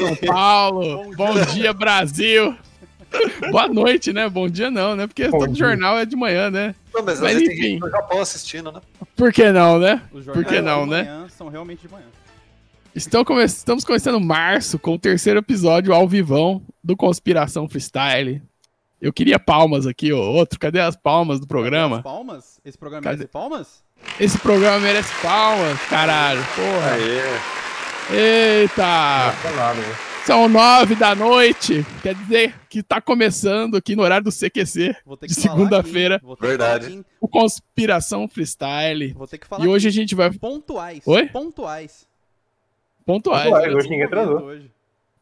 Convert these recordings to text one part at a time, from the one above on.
São Paulo! Bom dia, Brasil! Boa noite, né? Bom dia não, né? Porque Bom todo dia. jornal é de manhã, né? Não, mas, Mas enfim. gente do Japão assistindo, né? Por que não, né? Os Por que não, né? manhã são realmente de manhã. Estão come- Estamos começando março com o terceiro episódio ao vivão do Conspiração Freestyle. Eu queria palmas aqui, ô outro. Cadê as palmas do As programa? palmas? Esse programa Cadê? merece palmas? Esse programa merece palmas, caralho. Porra. Aê. Eita! É né? São nove da noite. Quer dizer que tá começando aqui no horário do CQC. Vou ter De que falar segunda-feira. Verdade. O Conspiração Freestyle. Vou ter que falar E hoje a aqui, gente vai pontuais. Oi? Pontuais. pontuais. Pontuais, né? hoje ninguém atrasou. Hoje.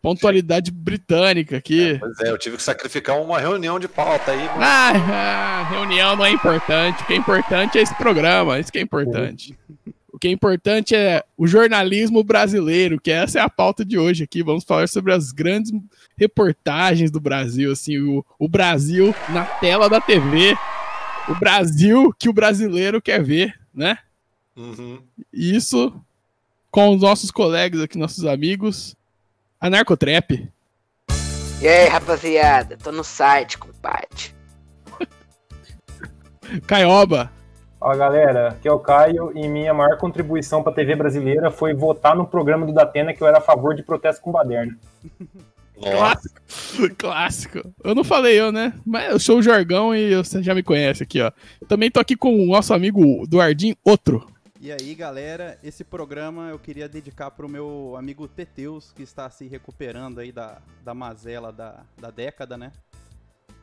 Pontualidade britânica aqui. Pois é, eu tive que sacrificar uma reunião de pauta aí. mas- Ah, ah, reunião não é importante. O que é importante é esse programa. Isso que é importante. O que é importante é o jornalismo brasileiro, que essa é a pauta de hoje aqui. Vamos falar sobre as grandes reportagens do Brasil, assim, o, o Brasil na tela da TV. O Brasil que o brasileiro quer ver, né? Uhum. Isso com os nossos colegas aqui, nossos amigos. A Narcotrap. E aí, rapaziada? Tô no site, compadre. Caioba. Fala galera, aqui é o Caio e minha maior contribuição pra TV brasileira foi votar no programa do Datena que eu era a favor de protesto com baderna. Clássico. Clássico. Eu não falei eu, né? Mas eu sou o Jorgão e você já me conhece aqui, ó. Também tô aqui com o nosso amigo Duardinho Outro. E aí, galera, esse programa eu queria dedicar pro meu amigo Teteus, que está se recuperando aí da, da mazela da, da década, né?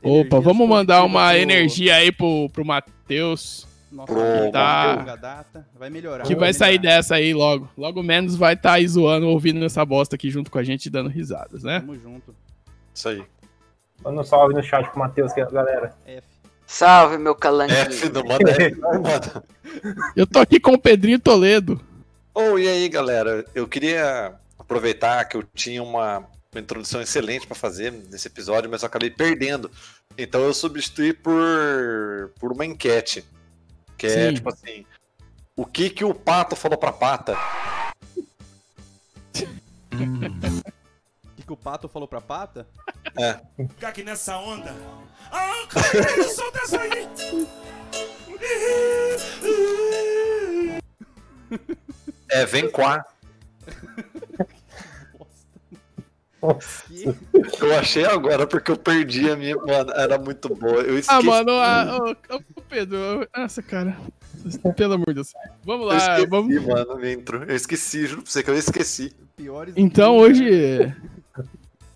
Opa, Energias vamos mandar uma pro energia aí pro, pro Matheus, Pro amigo Tá. longa data. Vai melhorar. que vai sair melhorar. dessa aí logo. Logo menos vai estar aí zoando, ouvindo essa bosta aqui junto com a gente, dando risadas, né? Tamo junto. Isso aí. Manda um salve no chat pro Matheus, que é- galera. F. Salve, meu calanguinho. F, não manda F, não manda. Eu tô aqui com o Pedrinho Toledo. Oh, e aí, galera? Eu queria aproveitar que eu tinha uma, uma introdução excelente pra fazer nesse episódio, mas eu acabei perdendo. Então eu substituí por, por uma enquete. Que é Sim. tipo assim: O que que o pato falou pra pata? O que, que o pato falou pra pata? Ficar aqui nessa onda. Ah, cara, solta essa aí. É, vem quá. Que? Eu achei agora porque eu perdi a minha. Mano, era muito boa. Eu esqueci. Ah, mano, ah, ô, ô, Pedro, eu- nossa, cara. Pelo amor de Deus. Vamos eu lá, esqueci, vamos. mano, me entrou. Eu esqueci, juro pra você que eu esqueci. Piores Então hoje.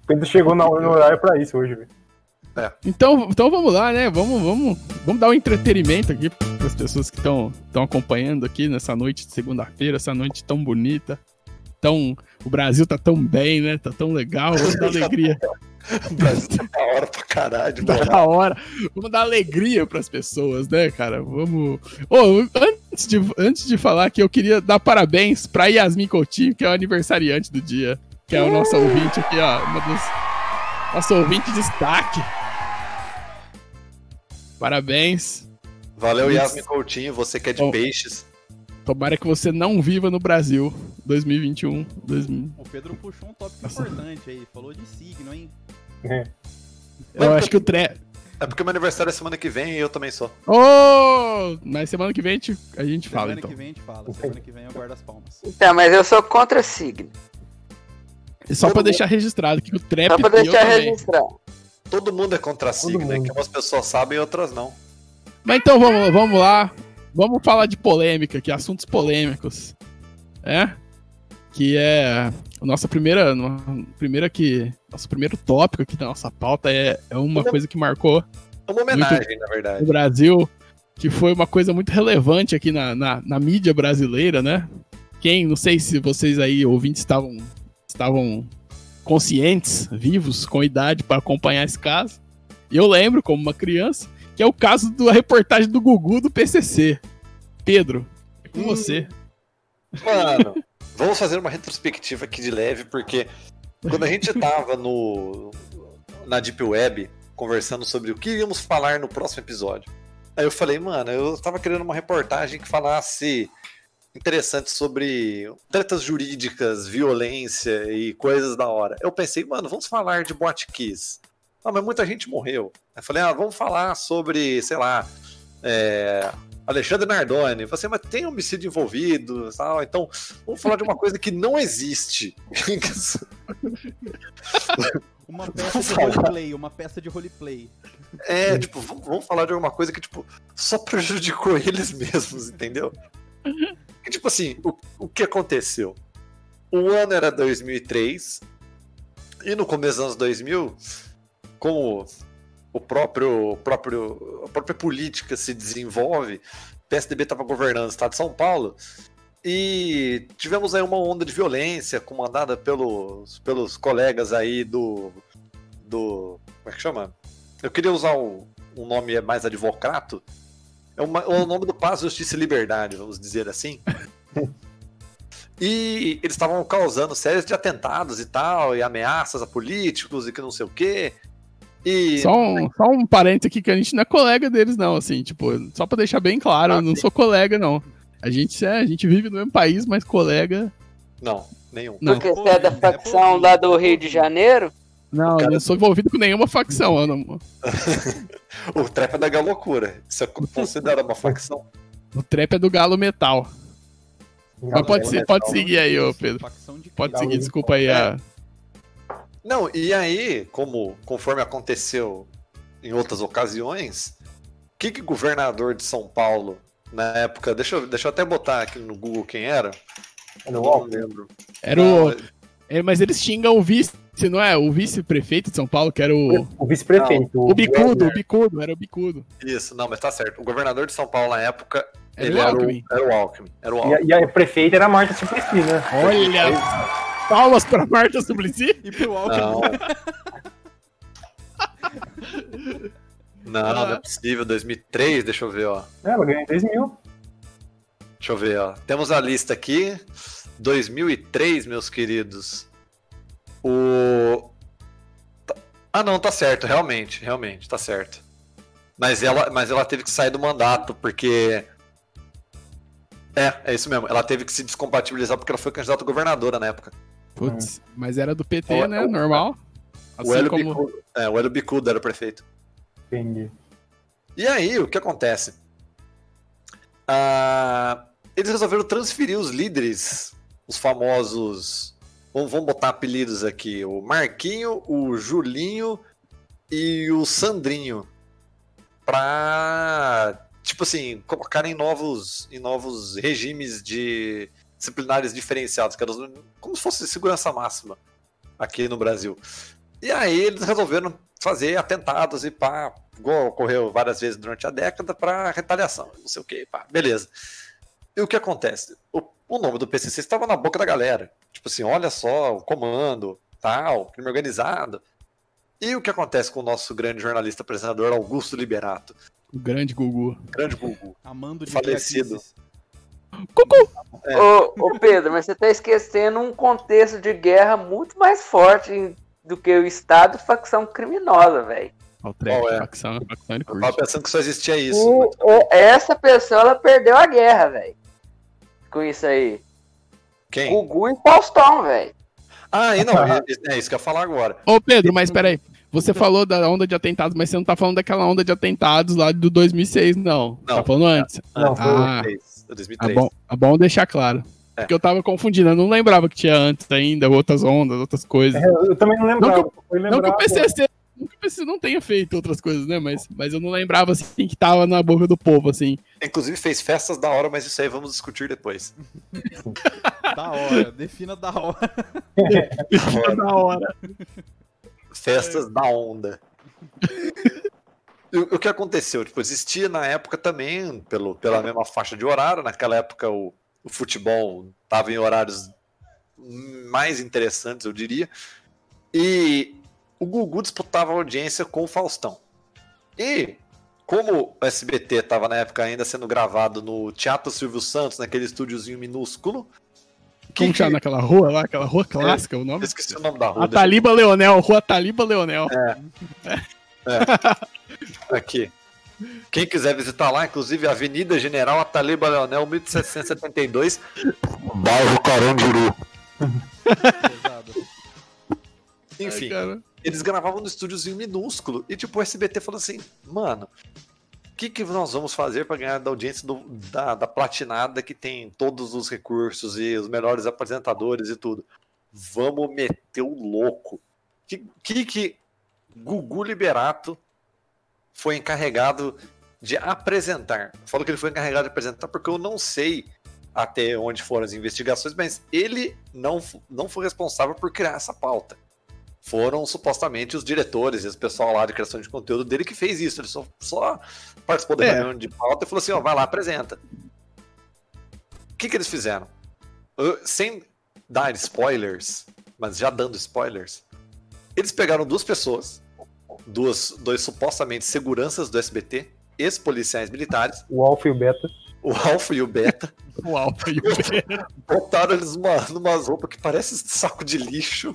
Pedro chegou na- no horário pra isso hoje, velho. Então, então vamos lá, né? Vamos, vamos, vamos dar um entretenimento aqui para as pessoas que estão acompanhando aqui nessa noite de segunda-feira, essa noite tão bonita. Tão, o Brasil tá tão bem, né? Tá tão legal, dar alegria. O Brasil tá da hora pra caralho, Tá mano. da hora. Vamos dar alegria para as pessoas, né, cara? Vamos. Ô, antes, de, antes de falar que eu queria dar parabéns pra Yasmin Coutinho, que é o aniversariante do dia, que é o nosso ouvinte aqui, ó. Uma dos, nosso ouvinte de destaque. Parabéns. Valeu. Yasmin Coutinho, você que é de Oh. peixes. Tomara que você não viva no Brasil 2021. 2000. O Pedro puxou um tópico Nossa. importante aí. Falou de signo, hein? Eu acho que o tre. É porque meu aniversário é semana que vem e eu também sou. Oh! Mas semana que vem a gente, a gente fala, Semana então. que vem a gente fala. Semana que vem eu guardo as palmas. Então, mas eu sou contra signo. E só pra deixar registrado que o trap Só pra deixar registrar. Todo mundo é contra signo, né? mundo. Que umas pessoas sabem e outras não. Mas então vamos, vamos lá. Vamos falar de polêmica aqui, assuntos polêmicos. É? Que é a nossa primeira. Primeira que. Nosso primeiro tópico aqui da nossa pauta é, é uma coisa que marcou É uma homenagem, na verdade. o Brasil, que foi uma coisa muito relevante aqui na, na, na mídia brasileira, né? Quem, não sei se vocês aí, ouvintes, estavam, estavam conscientes, vivos, com idade para acompanhar esse caso. E eu lembro, como uma criança, que é o caso da reportagem do Gugu do PCC. Pedro, é com Hum. você. Mano, vamos fazer uma retrospectiva aqui de leve, porque quando a gente tava no na Deep Web conversando sobre o que íamos falar no próximo episódio, Aí eu falei, mano, eu tava querendo uma reportagem que falasse interessante sobre tretas jurídicas, violência e coisas da hora. Eu pensei, mano, vamos falar de botkiss. Ah, mas muita gente morreu. Aí eu falei, ah, vamos falar sobre, sei lá, é, Alexandre Nardoni. Você, mas tem homicídio envolvido, tal. Então, vamos falar de uma coisa que não existe. Uma peça de roleplay, uma peça de roleplay. É, tipo, vamos, vamos falar de alguma coisa que, tipo, só prejudicou eles mesmos, entendeu? Que, tipo assim, o, o que aconteceu? O ano era 2003, e no começo dos anos 2000, como o próprio, o próprio, a própria política se desenvolve, o PSDB estava governando o estado de São Paulo, e tivemos aí uma onda de violência comandada pelos, pelos colegas aí do. do. Como é que chama? Eu queria usar um, um nome mais advocato. É uma, o nome do Paz, Justiça e Liberdade, vamos dizer assim. E eles estavam causando séries de atentados e tal, e ameaças a políticos e que não sei o quê. E. Só um, só um parênteses aqui que a gente não é colega deles, não, assim, tipo, só pra deixar bem claro, Ah, eu não sim. sou colega, não. A gente, é, a gente vive no mesmo país, mas colega. Não, nenhum. Não. Porque você é da facção lá do Rio de Janeiro? Não, cara- eu não sou envolvido com nenhuma facção. Não, O trap é da galocura. Isso é considerado uma facção. o trap é do Galo Metal. Mas pode, ser, pode seguir aí, ô Pedro. Facção de Pode Galo seguir, desculpa aí. A... Não, e aí, como conforme aconteceu em outras ocasiões, o que, que o governador de São Paulo, na época, deixa eu, deixa eu até botar aqui no Google quem era. Era Eu o não Alckmin. lembro. Era o. é, mas eles xingam o vice, não é? O vice-prefeito de São Paulo, que era o. O vice-prefeito. O bicudo, o bicudo, era o bicudo. Isso, não, mas tá certo. O governador de São Paulo na época, Era ele o era, Alckmin. o, era o Alckmin. Era o E Alckmin. a, e a prefeita era a Marta Suplicy, né? Olha! Palmas pra Marta Suplicy. E pro Alckmin. Não. Não, não é possível. 2003, deixa eu ver, ó. É, ela ganhou em 2000. Deixa eu ver, ó. Temos a lista aqui. 2003, meus queridos. O. Ah, não, tá certo, realmente, realmente, tá certo. Mas ela, mas ela teve que sair do mandato, porque. É, é isso mesmo. Ela teve que se descompatibilizar porque ela foi candidata a governadora na época. Putz, mas era do PT, O- né? o- Normal. o Assim Hélio como. Bicudo, é, o Hélio Bicudo era o prefeito. Entendi. E aí, o que acontece? Ah, eles resolveram transferir os líderes, os famosos. Vamos, vamos botar apelidos aqui: o Marquinho, o Julinho e o Sandrinho. Pra, tipo assim, colocar em novos, em novos regimes de disciplinares diferenciados, que eram como se fosse segurança máxima aqui no Brasil. E aí eles resolveram fazer atentados e pá, igual ocorreu várias vezes durante a década, para retaliação, não sei o que, pá, beleza. E o que acontece? O, o nome do PCC estava na boca da galera. Tipo assim, olha só, o comando, tal, crime organizado. E o que acontece com o nosso grande jornalista apresentador Augusto Liberato? O grande Gugu. Grande Gugu. Amando de Falecido. Cucu! É. Ô, ô, Pedro, mas você tá esquecendo um contexto de guerra muito mais forte do que o Estado e facção criminosa, velho. O Qual é? facção, facção ele Eu tava pensando que só existia isso. O- o- Essa pessoa, ela perdeu a guerra, velho. Com isso aí. Quem? Gugu e Faustão, velho. Ah, e não, é, é isso que eu ia falar agora. Ô, Pedro, mas peraí. Você falou da onda de atentados, mas você não tá falando daquela onda de atentados lá do 2006, não. Não. Tá falando antes. Não, foi Ah, 2003. é 2003. bom, é bom deixar claro. É. Porque eu tava confundindo, eu não lembrava que tinha antes ainda, outras ondas, outras coisas. É, eu também não lembrava. Não lembrar, que o PCC, não que o PCC não tenha feito outras coisas, né? Mas, mas eu não lembrava, assim, que tava na boca do povo, assim. Inclusive fez festas da hora, mas isso aí vamos discutir depois. Da hora, defina da hora. da hora. Festas da onda. O, o que aconteceu? Tipo, existia na época também, pelo, pela mesma faixa de horário, naquela época o, o futebol estava em horários mais interessantes, eu diria. E o Gugu disputava audiência com o Faustão. E como o SBT estava na época ainda sendo gravado no Teatro Silvio Santos, naquele estúdiozinho minúsculo. Como chama naquela rua lá, aquela rua clássica, o Eu nome? esqueci o nome da rua. Taliba Leonel, Rua Taliba Leonel. Aqui. Quem quiser visitar lá, inclusive Avenida General Ataliba Leonel, 1772, bairro Carandiru. Enfim, Ai, eles gravavam no estúdiozinho minúsculo. E tipo, o SBT falou assim, mano, o que, que nós vamos fazer para ganhar da audiência do- da, da platinada que tem todos os recursos e os melhores apresentadores e tudo? Vamos meter o louco. Que que, que Gugu Liberato foi encarregado de apresentar? Falo que ele foi encarregado de apresentar porque eu não sei até onde foram as investigações, mas ele não, não foi responsável por criar essa pauta foram supostamente os diretores e os pessoal lá de criação de conteúdo dele que fez isso. Ele só, só participou da É. reunião de pauta e falou assim: ó, vai lá, apresenta. O que, que eles fizeram? Eu- sem dar spoilers, mas já dando spoilers, eles pegaram duas pessoas, duas, dois supostamente seguranças do SBT, ex-policiais militares, O Alfa e o Beta. o Alfa e o Beta, O Alfa e o Beta. botaram eles numa, numas roupas que parece saco de lixo.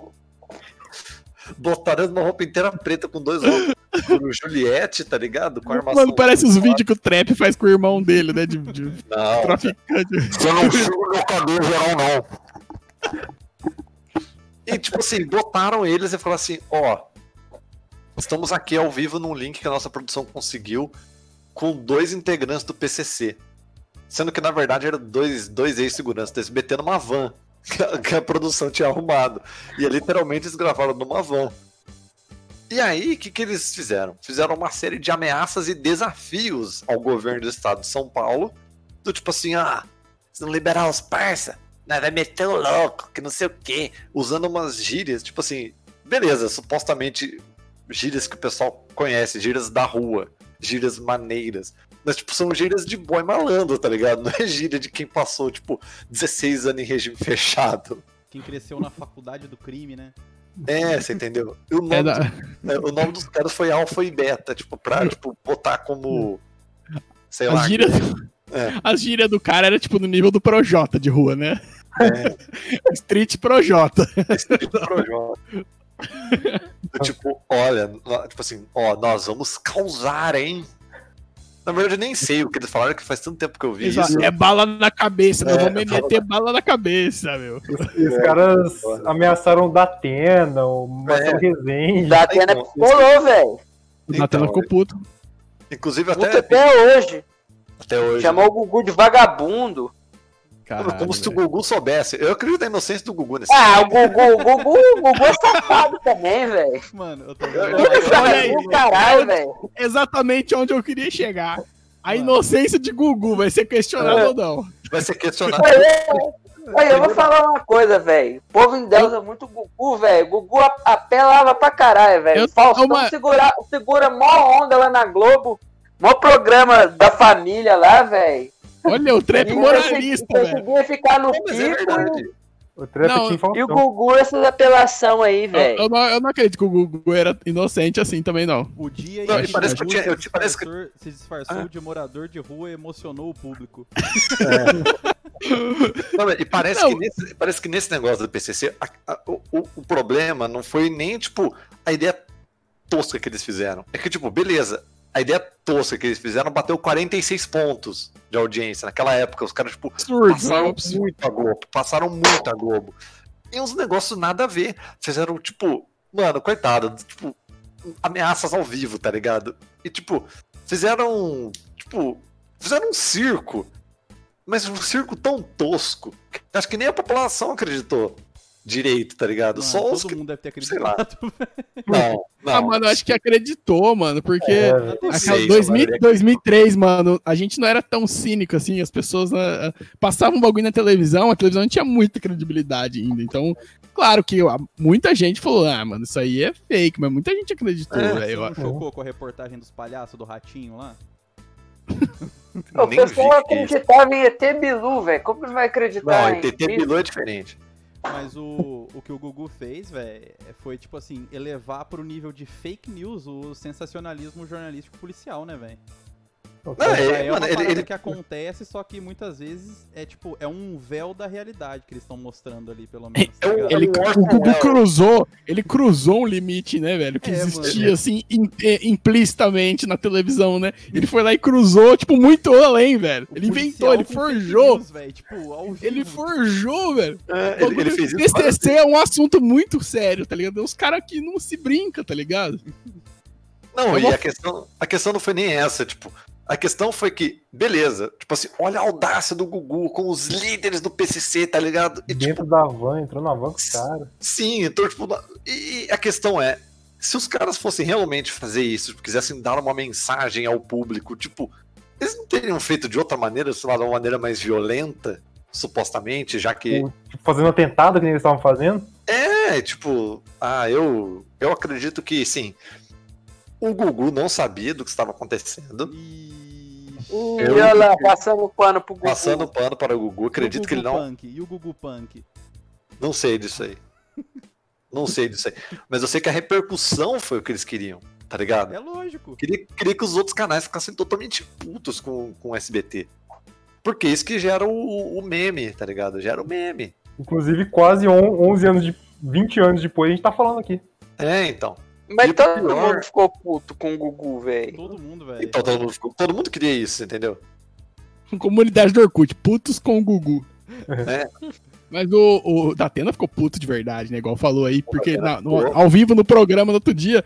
Botaram eles numa roupa inteira preta com dois olhos. O Juliette, tá ligado? Com a armação. Mano, parece os vídeos que o Trap faz com o irmão dele, né? De, de Não, traficante. você não chega o locador geral, não. E tipo assim, botaram eles e falaram assim: ó, estamos aqui ao vivo num link que a nossa produção conseguiu com dois integrantes do PCC. Sendo que na verdade eram dois, dois ex-seguranças do SBT numa van que a, que a produção tinha arrumado. E literalmente eles gravaram numa van. E aí, o que, que eles fizeram? Fizeram uma série de ameaças e desafios ao governo do estado de São Paulo. Do tipo assim, ah, se não liberar os parça, nós vai meter o louco, que não sei o quê. Usando umas gírias, tipo assim, beleza, supostamente gírias que o pessoal conhece, gírias da rua, gírias maneiras. Mas, tipo, são gírias de boy malandro, tá ligado? Não é gíria de quem passou, tipo, 16 anos em regime fechado. Quem cresceu na faculdade do crime, né? É, você entendeu? O nome, É da... é, o nome dos caras foi Alpha e Beta, tipo, pra tipo, botar como. Sei lá. As gírias, É. as gírias do cara era tipo no nível do Projota de rua, né? Street Projota. Projota. tipo, olha, tipo assim, ó, nós vamos causar, hein? Na verdade, eu nem sei o que eles falaram, que faz tanto tempo que eu vi isso. É bala na cabeça, nós É, vamos bala meter bala na cabeça, meu. E os caras ameaçaram o Datena, o Marcelo Rezende. Da Atena Então, colou, velho. O Natan ficou puto. Inclusive, Puta, até, até hoje. até hoje. Chamou o Gugu de vagabundo. Caralho, como se o. Gugu soubesse. Eu acredito na inocência do Gugu nesse Ah, o Gugu, o Gugu, o Gugu é safado também, velho. Mano, eu tô Eu- Olha aí. Gugu, caralho, velho. Exatamente onde eu queria chegar. A inocência de Gugu vai ser questionada É. ou não? Vai ser questionado. Olha, eu vou falar uma coisa, velho. O povo endeusa muito o Gugu, velho. Gugu a- apelava pra caralho, velho. Faustão uma- segura, segura mó onda lá na Globo. Mó programa da família lá, velho. Olha, o trap E moralista, velho. conseguia ficar no é pico. O Trap Não, e o. Gugu essas apelação aí, Eu, velho. eu não, eu não acredito que o Gugu era inocente assim também, não. O dia em Não, que e parece o que eu tinha- eu se tinha- parece que- disfarçou- se disfarçou Ah. de morador de rua e emocionou o público. Não, e parece, Não. Que nesse, parece que nesse negócio do PCC, a- a- o- o problema não foi nem, tipo, a ideia tosca que eles fizeram. É que, tipo, beleza, a ideia tosca que eles fizeram bateu 46 pontos de audiência. Naquela época, os caras, tipo, Absurdo, passaram absurdo. muito a Globo. Passaram muito a Globo. E uns negócios nada a ver. Fizeram, tipo, mano, coitado, tipo, ameaças ao vivo, tá ligado? E, tipo, fizeram, tipo, fizeram um circo. Mas um circo tão tosco. que Acho que nem a população acreditou direito, tá ligado? Mano, Só os todo que. mundo deve ter sei lá. acreditado. Não, não. Ah, mano, eu acho que acreditou, mano, porque É, sei, 2000, Maria. 2003, mano, a gente não era tão cínico assim, as pessoas né, passavam um bagulho na televisão, a televisão não tinha muita credibilidade ainda, então, claro que muita gente falou, ah, mano, isso aí é fake, mas muita gente acreditou, É, Você velho. não chocou com a reportagem dos palhaços do ratinho lá? O Nem pessoal vi que isso. acreditava em ET Bilu, velho. Como vai acreditar Não, em TT Bilu é diferente. Mas o, o que o Gugu fez, velho, foi, tipo assim, elevar pro nível de fake news o sensacionalismo jornalístico policial, né, velho? Não, Já é, é mano, uma ele, parada ele- que acontece, só que muitas vezes é tipo, é um véu da realidade que eles estão mostrando ali, pelo menos. tá É o- ligado? Ele, o Gugu é. cruzou, ele cruzou um limite, né, velho? Que É, existia, mano. assim, im- é, implicitamente na televisão, né? Ele foi lá e cruzou, tipo, muito além, velho. Ele inventou, ele forjou. velho, tipo. Ele forjou, velho. é, ele, ele fez isso. É um assunto muito sério, tá ligado? É Os caras que não se brinca, tá ligado? Não, e a questão, a questão não foi nem essa, tipo, a questão foi que, beleza, tipo assim, olha a audácia do Gugu com os líderes do PCC, tá ligado? E, tipo, Dentro da van, entrou na van com os caras. sim, então, tipo, e a questão é, se os caras fossem realmente fazer isso, tipo, quisessem dar uma mensagem ao público, tipo, eles não teriam feito de outra maneira, sei lá, de uma maneira mais violenta, supostamente, já que... Tipo, fazendo atentado que eles estavam fazendo. É, tipo, ah, eu, eu acredito que, sim, o Gugu não sabia do que estava acontecendo, E... Eu- olha lá, passando pano pro Gugu. Passando pano para o Gugu, acredito o que ele Gugu não. Punk? E o Gugu Punk? Não sei disso aí. Não sei disso aí. Mas eu sei que a repercussão foi o que eles queriam, tá ligado? É lógico. Queria, queria que os outros canais ficassem totalmente putos com, com o SBT. Porque isso que gera o, o meme, tá ligado? Gera o meme. Inclusive, quase on- 11 anos de. 20 anos depois, a gente tá falando aqui. É, então. Mas E todo pior- mundo ficou puto com o Gugu, velho. Todo mundo, velho. Então todo mundo, ficou- todo mundo queria isso, entendeu? Comunidade do Orkut, putos com o Gugu. É. Mas o, o Datena ficou puto de verdade, né? Igual falou aí, porque na- no- ao vivo no programa no outro dia,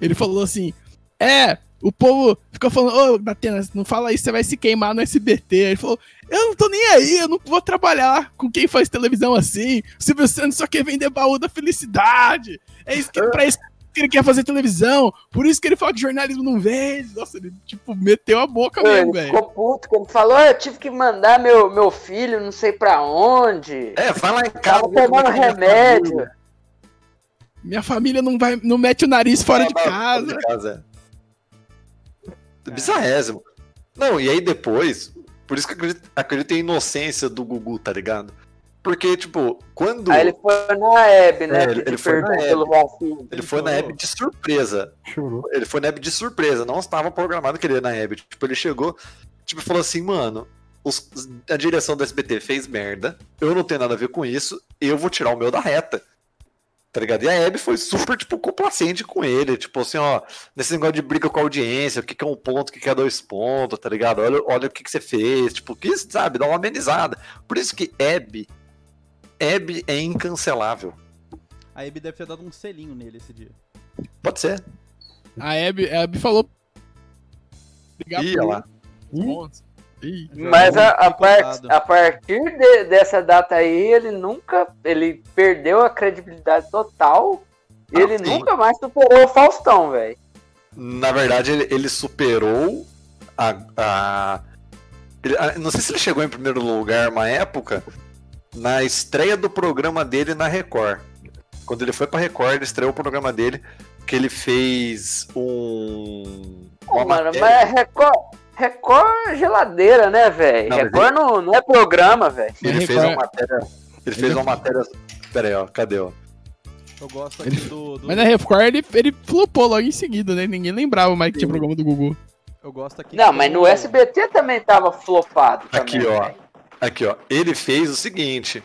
ele falou assim: É, o povo ficou falando, ô Datena, não fala isso, você vai se queimar no SBT. Ele falou: Eu não tô nem aí, eu não vou trabalhar com quem faz televisão assim. O Silvio Santos só quer vender baú da felicidade. É isso que, pra isso que ele quer fazer televisão. Por isso que ele fala que jornalismo não vende. Nossa, ele, tipo, meteu a boca mesmo, Ele velho. ficou puto quando falou, "Ah, eu tive que mandar meu, meu filho não sei pra onde. É, vai lá em casa. Tava é tomando é a minha remédio. família. Minha família não vai, não mete o nariz fora de Ah, casa. Fora de casa, é. Bizarrésimo. Não, e aí depois, por isso que eu acredito, acredito em inocência do Gugu, tá ligado? Porque, tipo, quando Aí ele foi na Hebe, né? É, ele- ele foi na Hebe. pelo Valfim. ele foi na. Hebe de surpresa, Chorou. ele foi na Hebe de surpresa, não estava programado que ele ia na Hebe. Tipo, ele chegou, tipo, falou assim, mano, os- a direção do SBT fez merda, eu não tenho nada a ver com isso, eu vou tirar o meu da reta. Tá ligado? E a Hebe foi super, tipo, complacente com ele. Tipo assim, ó, nesse negócio de briga com a audiência, o que, que é um ponto, o que, que é dois pontos, tá ligado? Olha, olha o que, que você fez. Tipo, que, sabe, dá uma amenizada. Por isso que Hebe, Hebe é incancelável. A Hebe deve ter dado um selinho nele esse dia. Pode ser. A Abby, a Abby falou. Ligar Ih, lá. Ih. Mas a, a, par- Coitado. a partir de- dessa data aí, ele nunca. Ele perdeu a credibilidade total. E Ah, ele sim. nunca mais superou o Faustão, velho. Na verdade, ele, ele superou a. a- ele- a- não sei se ele chegou em primeiro lugar uma época na estreia do programa dele na Record. Quando ele foi pra Record, ele estreou o programa dele, que ele fez um. Uma Mano, matéria- mas Record, Record é geladeira, né, velho? Record não, não é programa, velho. Ele fez uma matéria. Ele fez uma matéria. Pera aí, ó. Cadê, ó? Eu gosto aqui do. do- Mas na Record ele, ele flopou logo em seguida, né? Ninguém lembrava mais que tinha programa do Gugu. Eu gosto aqui Não, do- mas no SBT também tava flopado. Aqui, também, ó. velho. Aqui, ó. Ele fez o seguinte: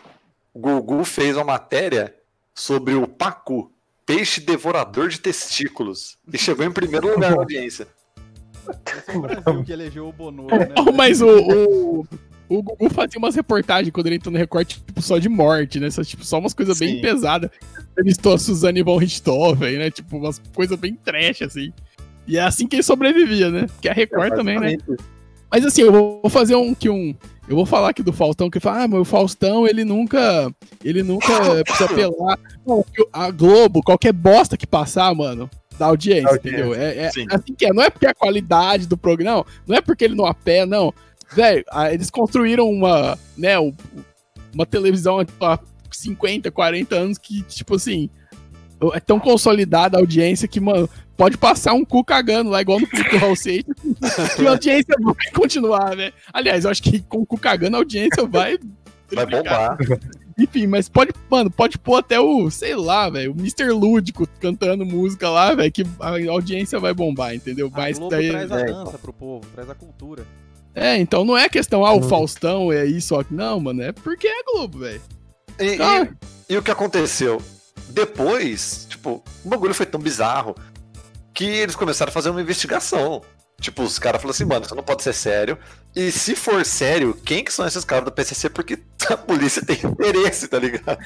o Gugu fez uma matéria sobre o Pacu, peixe devorador de testículos. E chegou em primeiro lugar na audiência. Esse é o Brasil que elegeu o Bonoro, né? Oh, mas o, o, o Gugu fazia umas reportagens quando ele entrou no Record, tipo, só de morte, né? Só, tipo, só umas coisas bem pesadas. Entrevistou a Suzane von Richthofen, né? Tipo, umas coisas bem trash, assim. E é assim que ele sobrevivia, né? Que a Record também, né? Mas assim, eu vou fazer um que um. Eu vou falar aqui do Faustão, que fala, ah, mas o Faustão, ele nunca. Ele nunca precisa apelar. Não, a Globo, qualquer bosta que passar, mano, dá audiência, entendeu? É, é sim. assim que é. Não é porque a qualidade do programa, não, não é porque ele não apela, não. Velho, eles construíram uma, né, um- uma televisão há 50, 40 anos que, tipo assim, é tão consolidada a audiência que, mano, pode passar um cu cagando lá, igual no clipe do Seixas, que a audiência vai continuar, né? Aliás, eu acho que com o cu cagando a audiência vai. Vai bombar. Enfim, mas pode, mano, pode pôr até o, sei lá, velho, o Mr. Lúdico cantando música lá, velho, que a audiência vai bombar, entendeu? A Mas Globo daí. traz a é, dança pro povo, traz a cultura. É, então não é questão, ah, o Hum. Faustão é isso, ó. Não, mano, é porque é Globo, velho. E, e- Ah. e o que aconteceu? Depois, tipo, o bagulho foi tão bizarro que eles começaram a fazer uma investigação. Tipo, os caras falaram assim, mano, isso não pode ser sério. E se for sério, quem que são esses caras do PCC? Porque a polícia tem interesse, tá ligado?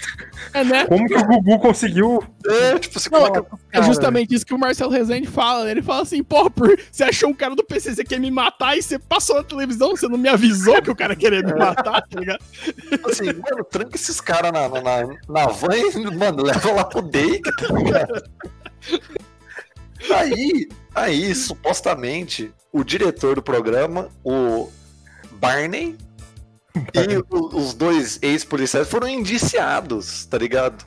É, né? Como que o Gugu conseguiu. É, tipo, Não, como é que- É justamente isso que o Marcelo Rezende fala, né? Ele fala assim, pô, por... você achou um cara do PC, você quer me matar e você passou na televisão, você não me avisou que o cara queria me matar, tá ligado? assim, mano, tranca esses caras na, na, na, na van e, mano, leva lá pro Dake, tá ligado? Aí, aí, supostamente, o diretor do programa, o Barney, e o- os dois ex-policiais foram indiciados, tá ligado?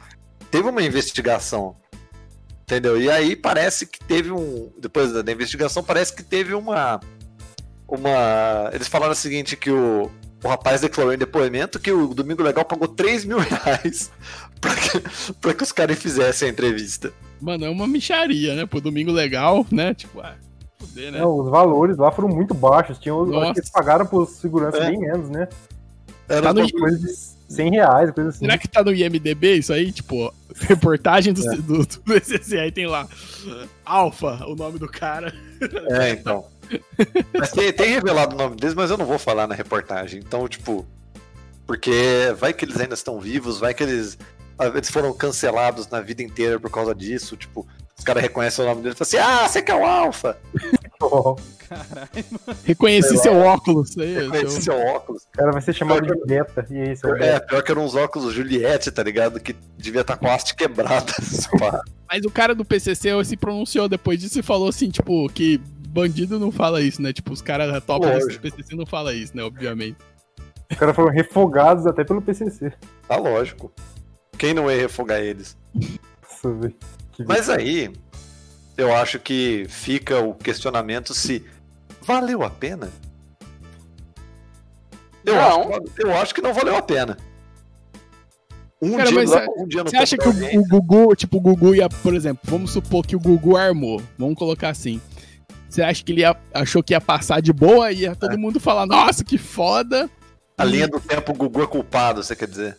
Teve uma investigação. Entendeu? E aí parece que teve um. Depois da investigação, parece que teve uma. Uma. Eles falaram o seguinte: que o, o rapaz declarou em depoimento que o Domingo Legal pagou 3 mil reais pra que, pra que os caras fizessem a entrevista. Mano, é uma micharia, né? Pro domingo legal, né? Tipo, ah, fuder, né? Não, os valores lá foram muito baixos. Tinham, acho que eles pagaram pros seguranças É. bem menos, né? Era Tá no- Coisa de 100 reais, coisa assim. Será que tá no IMDB isso aí? Tipo, reportagem do, do, do BCC, aí tem lá, Alfa, o nome do cara. É, então. Mas tem, tem revelado o nome deles, mas eu não vou falar na reportagem. Então, tipo. Porque vai que eles ainda estão vivos, vai que eles. Eles foram cancelados na vida inteira por causa disso. Tipo, os caras reconhecem o nome deles e falam assim: Ah, você que é o Alpha! Ó, Caralho. Reconheci Sei lá. seu óculos. Aí, Reconhece seu- seu óculos. O cara vai ser chamado de beta. E é isso, é É, pior que eram uns óculos Juliette, tá ligado? Que devia estar com a haste quebrada. Mas o cara do PCC se pronunciou depois disso e falou assim, tipo, que bandido não fala isso, né? Tipo, os caras top do. PCC não fala isso, né? Obviamente. Os caras foram refogados até pelo PCC. Tá lógico. Quem não ia refogar eles? Mas aí, eu acho que fica o questionamento se valeu a pena. Eu, Não. Acho, que- eu acho que não valeu a pena. Um, Cara, dia, mas não- você- um dia no Você acha que da o Gugu, tipo, o Gugu ia, por exemplo, vamos supor que o Gugu armou, vamos colocar assim. Você acha que ele ia- achou que ia passar de boa e ia todo É. mundo falar, nossa, que foda. A linha do tempo, o Gugu é culpado, você quer dizer?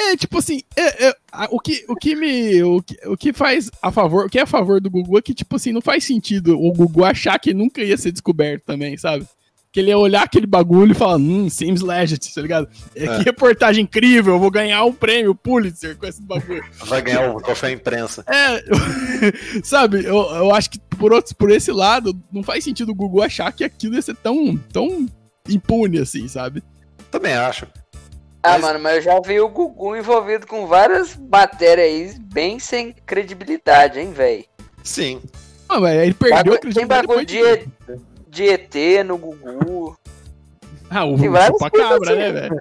É, tipo assim, é- é, o, que, o que me. O que, o que faz a favor. O que é a favor do Gugu é que, tipo assim, não faz sentido o Gugu achar que nunca ia ser descoberto também, sabe? Que ele ia olhar aquele bagulho e falar, hum, seems legit, tá ligado? É, É. Que reportagem incrível, eu vou ganhar um prêmio Pulitzer com esse bagulho. Vai ganhar o troféu imprensa. É, sabe, eu, eu acho que por, outros, por esse lado, não faz sentido o Gugu achar que aquilo ia ser tão, tão impune assim, sabe? Também acho. Ah, Mas- mano, mas eu já vi o Gugu envolvido com várias matérias aí bem sem credibilidade, hein, velho? Sim. Ah, mas ele perdeu a Bagulho- Tem credibilidade bagulho de, de ET no Gugu. Ah, o chupa-cabra, né, assim. velho?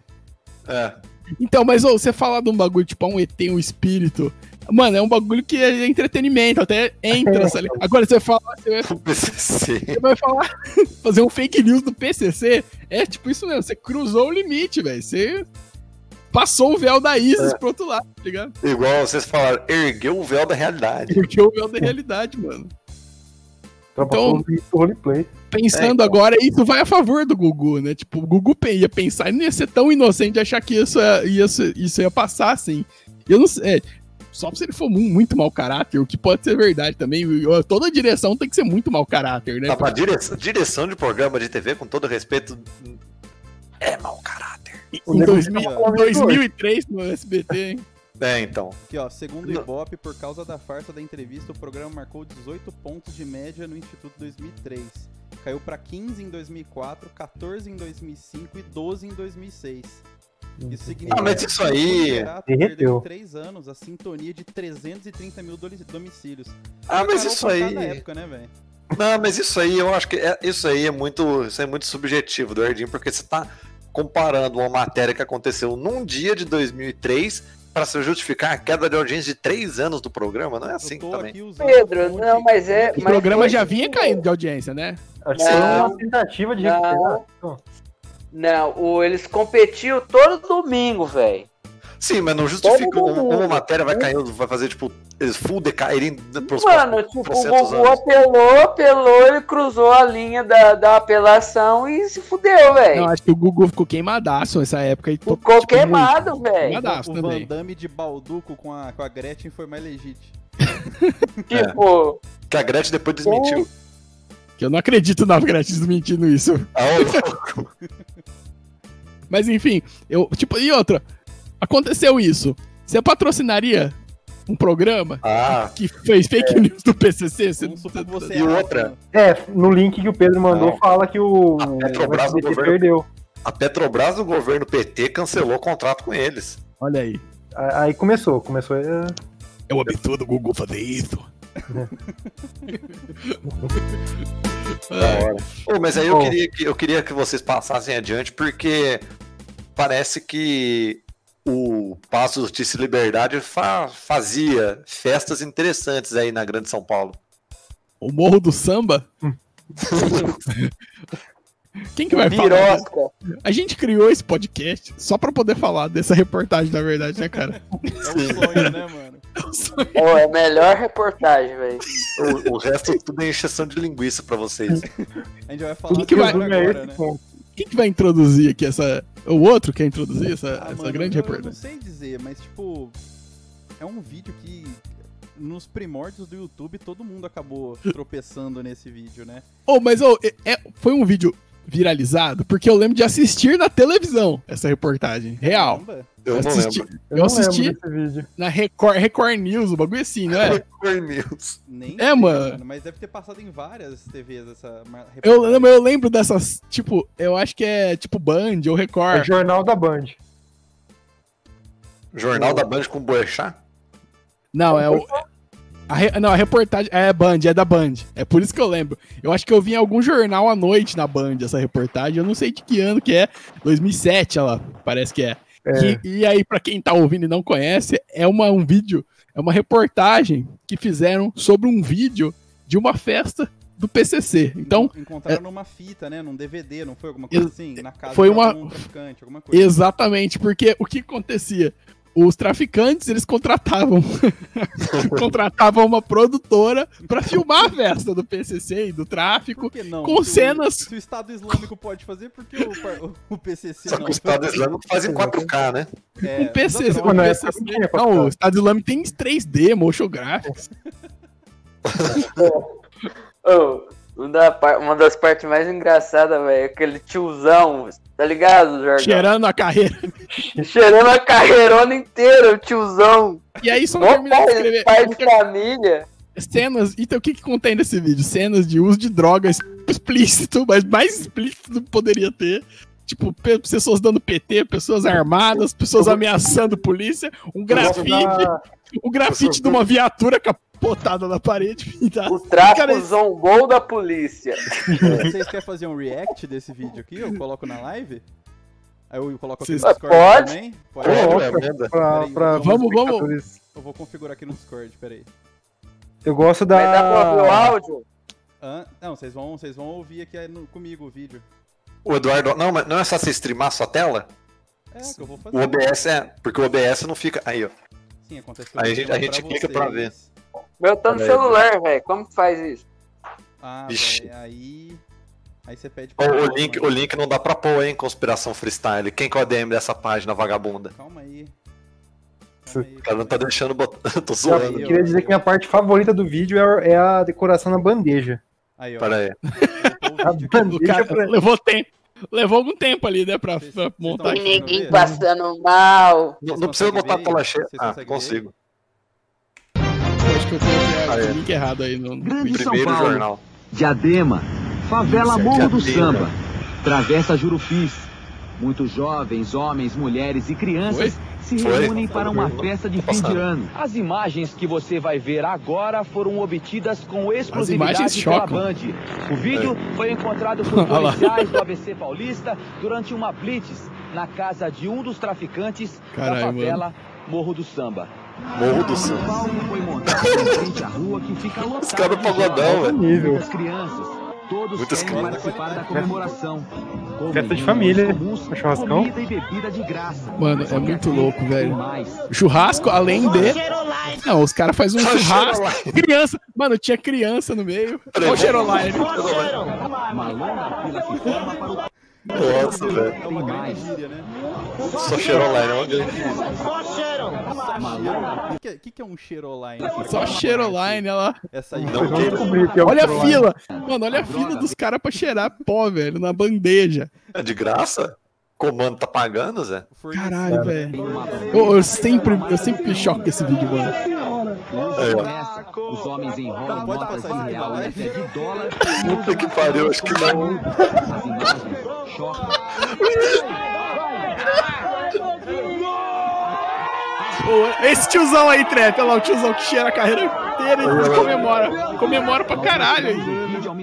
É. Então, mas ô, você falar de um bagulho tipo um ET, um espírito. Mano, é um bagulho que é entretenimento, até entra. sabe? Agora você fala, você vai, você vai falar, fazer um fake news do PCC. É tipo isso mesmo, você cruzou o limite, velho. Você passou o véu da ISIS pro outro lado, tá ligado? Igual vocês falaram, ergueu o véu da realidade. Porque o véu da realidade, mano. Então, Então- isso roleplay. Pensando É, então. agora, isso vai a favor do Gugu, né? Tipo, o Gugu ia pensar, ele não ia ser tão inocente de achar que isso ia, ia ser- isso ia passar, assim. Eu não sei. é, só se ele for mu- muito mau caráter, o que pode ser verdade também. Toda direção tem que ser muito mau caráter, né? Tá, pra direção, direção de programa de TV, com todo respeito, é mau caráter. Em nego 2000 tá em falando 2003 no SBT, hein? É, então. Aqui, ó, segundo o. Ibope, por causa da farsa da entrevista, o programa marcou 18 pontos de média no Instituto 2003. Caiu pra 15 em 2004, 14 em 2005 e 12 em 2006. Isso significa Ah, mas isso aí- que perdeu em 3 anos a sintonia de 330 mil domicílios. Ah, mas isso aí. época, né? Não, mas isso aí eu acho que é, isso aí é muito, isso é muito subjetivo do Erdinho, porque você tá comparando uma matéria que aconteceu num dia de 2003 para se justificar a queda de audiência de três anos do programa, não é assim também. Pedro, fonte- não, mas é- O Mas programa foi- já vinha caindo de audiência, né? Acho que foi Não. uma tentativa de Não. recuperar. Não, o, eles competiam todo domingo, velho. Sim, mas não justifica uma, matéria vai caindo, vai fazer, tipo, eles full decaírem pros Mano, tipo, o Gugu anos. apelou, apelou, ele cruzou a linha da, da apelação e se fudeu, Não, velho. acho que o Gugu ficou queimadaço nessa época. E Ficou tipo, queimado, velho. Queimadaço o Van também. Damme de Balduco com a, com a Gretchen foi mais legítimo. Tipo, Que a Gretchen depois desmentiu. Que eu não acredito na Gretchen desmentindo isso. Ah, ô, louco. Mas enfim, eu. Tipo, e outra? Aconteceu isso. Você patrocinaria um programa ah, que fez fake news do PCC? Você, supor que você E é outra? É, no link que o Pedro mandou Não. fala que o, A Petrobras o governo. perdeu. a Petrobras do governo PT cancelou o contrato com eles. Olha aí. A- Aí começou, começou. é, É o absurdo do Gugu fazer isso. Hora. Ô, mas aí eu queria, que, eu queria que vocês passassem adiante, porque parece que o Passo Justiça e Liberdade fa- fazia festas interessantes aí na Grande São Paulo. O Morro do Samba? Quem que vai falar? A gente criou esse podcast só pra poder falar dessa reportagem, na verdade, né, cara? É um sonho, né, mano? Pô, é a melhor reportagem, velho. O, o resto tudo é encheção de linguiça pra vocês. A gente vai falar Quem que vai- é agora, né? Quem que vai introduzir aqui essa. O outro quer introduzir essa, Ah, essa mano, grande eu, eu não reportagem? sei dizer, mas tipo, é um vídeo que nos primórdios do YouTube todo mundo acabou tropeçando nesse vídeo, né? Oh, mas oh, é- foi um vídeo viralizado porque eu lembro de assistir na televisão essa reportagem. Real. Caramba. Eu não assisti, lembro. Eu não assisti lembro desse vídeo. na Record, Record News, o bagulho assim, não é? Record News. Nem É, sei, mano. Mas deve ter passado em várias TVs essa Eu, reportagem. lembro- eu lembro dessas, tipo, eu acho que é tipo Band ou É Record. Jornal da Band. Jornal da Band com Boechat? Não, é o. A re- não, a reportagem é Band, é da Band. É por isso que eu lembro. Eu acho que eu vi em algum jornal à noite na Band essa reportagem. Eu não sei de que ano que é. 2007, olha lá, parece que é. É. Que- e aí, pra quem tá ouvindo e não conhece, é uma, um vídeo, é uma reportagem que fizeram sobre um vídeo de uma festa do PCC. Então, Encontraram numa fita, né? Num DVD, não foi alguma coisa assim? Na casa foi de uma- traficante, alguma coisa. exatamente, porque o que acontecia? Os traficantes, eles contratavam contratavam uma produtora pra filmar a festa do PCC e do tráfico. Não? com Se o- cenas- Se o Estado Islâmico pode fazer, por que o, o- o PCC Só não? que o Estado Islâmico faz em 4K, né? É, Um PC, não, um não, na PCC não não, o. Estado Islâmico tem 3D, motion graphics. Ô, uma, das partes mais engraçadas, velho, é aquele tiozão, tá ligado, Jorge? cheirando a carreira. Cheirando a carreirona inteira, o tiozão. E aí só terminar de escrever pai de família. cenas. Então o que que contém nesse vídeo? Cenas de uso de drogas explícito, mas mais explícito do que poderia ter. Tipo, pe- pessoas dando PT, pessoas armadas, pessoas ameaçando polícia, um grafite, Um grafite de uma viatura capotada na parede pintada. O tráfico Cara, zombou da polícia. Vocês querem fazer um react desse vídeo aqui? Eu coloco na live? Aí eu coloco aqui Vocês- no Discord Pode? também? Pode. É, pra, Peraí, pra vamos- vamos. Eu vou configurar aqui no Discord, peraí. Eu gosto da. Vai dar pra ouvir o áudio? Hã? não, vocês vão, vocês vão ouvir aqui no- comigo o vídeo. O Eduardo. Não, mas não é só você streamar a sua tela? É, que eu vou fazer. O OBS é. Porque o OBS não fica. Aí, ó. Sim, acontece Aí a gente- a pra gente clica pra ver. Meu tá no celular, velho. Como que faz isso? Ah, Vixe. velho, aí... Aí você pede Ó, o, calma, link, o mano. link não dá pra pôr, hein? Conspiração Freestyle. Quem que é o ADM dessa página vagabunda? Calma aí. O cara não tá deixando botar. Tô Eu zoando. Ó. queria dizer que minha parte favorita do vídeo é, é a decoração na bandeja. Aí, ó. Pera aí. A o. O bandeja cara pra- levou tempo. Levou algum tempo ali, né, pra, Vocês- pra montar aqui. Ninguém ver? passando mal. Não, não precisa botar a ver tela aí? cheia. Ah, ver? consigo. Eu acho que eu coloquei é. o link errado aí no. no Grande. São Primeiro Paulo. jornal. Diadema, favela Isso é Morro do. Samba, Travessa Jurufis. Muitos jovens, homens, mulheres e crianças se Foi? reúnem para uma festa de passando. fim de ano. As imagens que você vai ver agora foram obtidas com exclusividade pela. Band. O vídeo foi encontrado por policiais do ABC Paulista durante uma blitz na casa de um dos traficantes Caralho, da favela Morro do Samba. Morro do Samba. palco foi montado em frente à rua que fica lotada caras pagodão, velho. Nível. muitas crianças. Todos Muitas querem crianças. participar da comemoração. Comem Festa de família, um churrascão. Comida e bebida de graça. Mano, é muito louco, velho. Churrasco, além de. Não, os caras fazem um churrasco. Criança. Mano, tinha criança no meio. Olha o Cheroline. Uma longa fila se forma para o Nossa, velho. É uma grande gíria, né? Só cheiro online, é uma grande. O que, que, que é um cheiroline? Só Cheroline, olha lá. Essa aí. Não que é Olha a fila. Mano, olha a fila dos caras pra cheirar pó, velho, na bandeja. É de graça? Comando tá pagando, Zé? Caralho, velho. Eu, eu sempre, eu sempre me choco com esse vídeo, mano. Aí, ó. Os homens enrolam notas passar de real e até de dólar. Puta que pariu, acho que não. As imagens chocam. Esse tiozão aí, Trap, olha lá, o tiozão que cheira a carreira inteira e comemora. Comemora pra caralho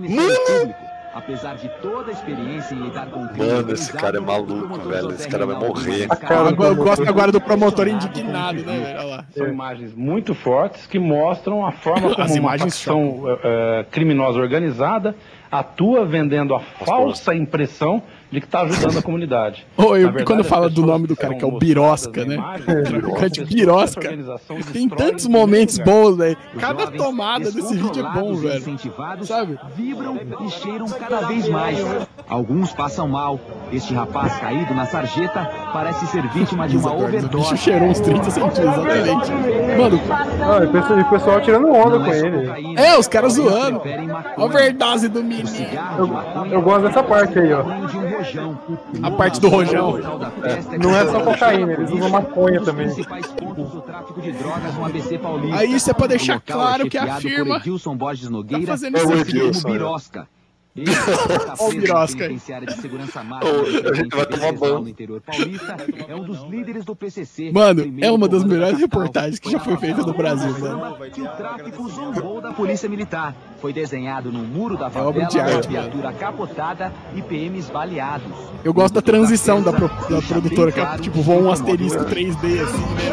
Nós Apesar de toda a experiência em lidar com o crime Mano, esse cara é o maluco, velho. Esse cara vai morrer. Cara, eu gosto agora do promotor indignado, né, velho? Olha lá. São imagens muito fortes que mostram a forma como As uma imagens facção eh, eh, criminosa organizada atua vendendo a falsa impressão de que está ajudando a comunidade. Ô, eu, verdade, quando fala do nome do cara, que é o Birosca, né? imagem, Traficante são Birosca. Tem tantos momentos bons, velho. Os Cada tomada desse vídeo é bom, velho. incentivados, Sabe? Vibram e cheiram cada vez mais. Alguns passam mal. Este rapaz caído na sarjeta parece ser vítima de uma O bicho overdose. cheirou uns 30 centímetros, exatamente. Mano, Ah, o pessoal- tirando onda com é ele. É, os caras zoando. overdose do menino. de maconha eu gosto dessa parte aí, ó. Rojão. A parte do rojão. Não é só cocaína, eles usam maconha também. Aí isso é pra deixar claro que a firma tá fazendo isso como. Birosca. Ó o Birosca aí. de segurança máxima a gente vai tomar banho. no interior paulista. É um dos líderes do PCC. Mano, é uma das melhores reportagens que já foi feita no Brasil, mano. Que o tráfico zombou da polícia militar. Foi desenhado no muro da É obra favela, de arte, uma viatura capotada e PMs baleados. Eu gosto da transição da, pro- da produtora, que é, tipo, voa um asterisco 3D assim, né?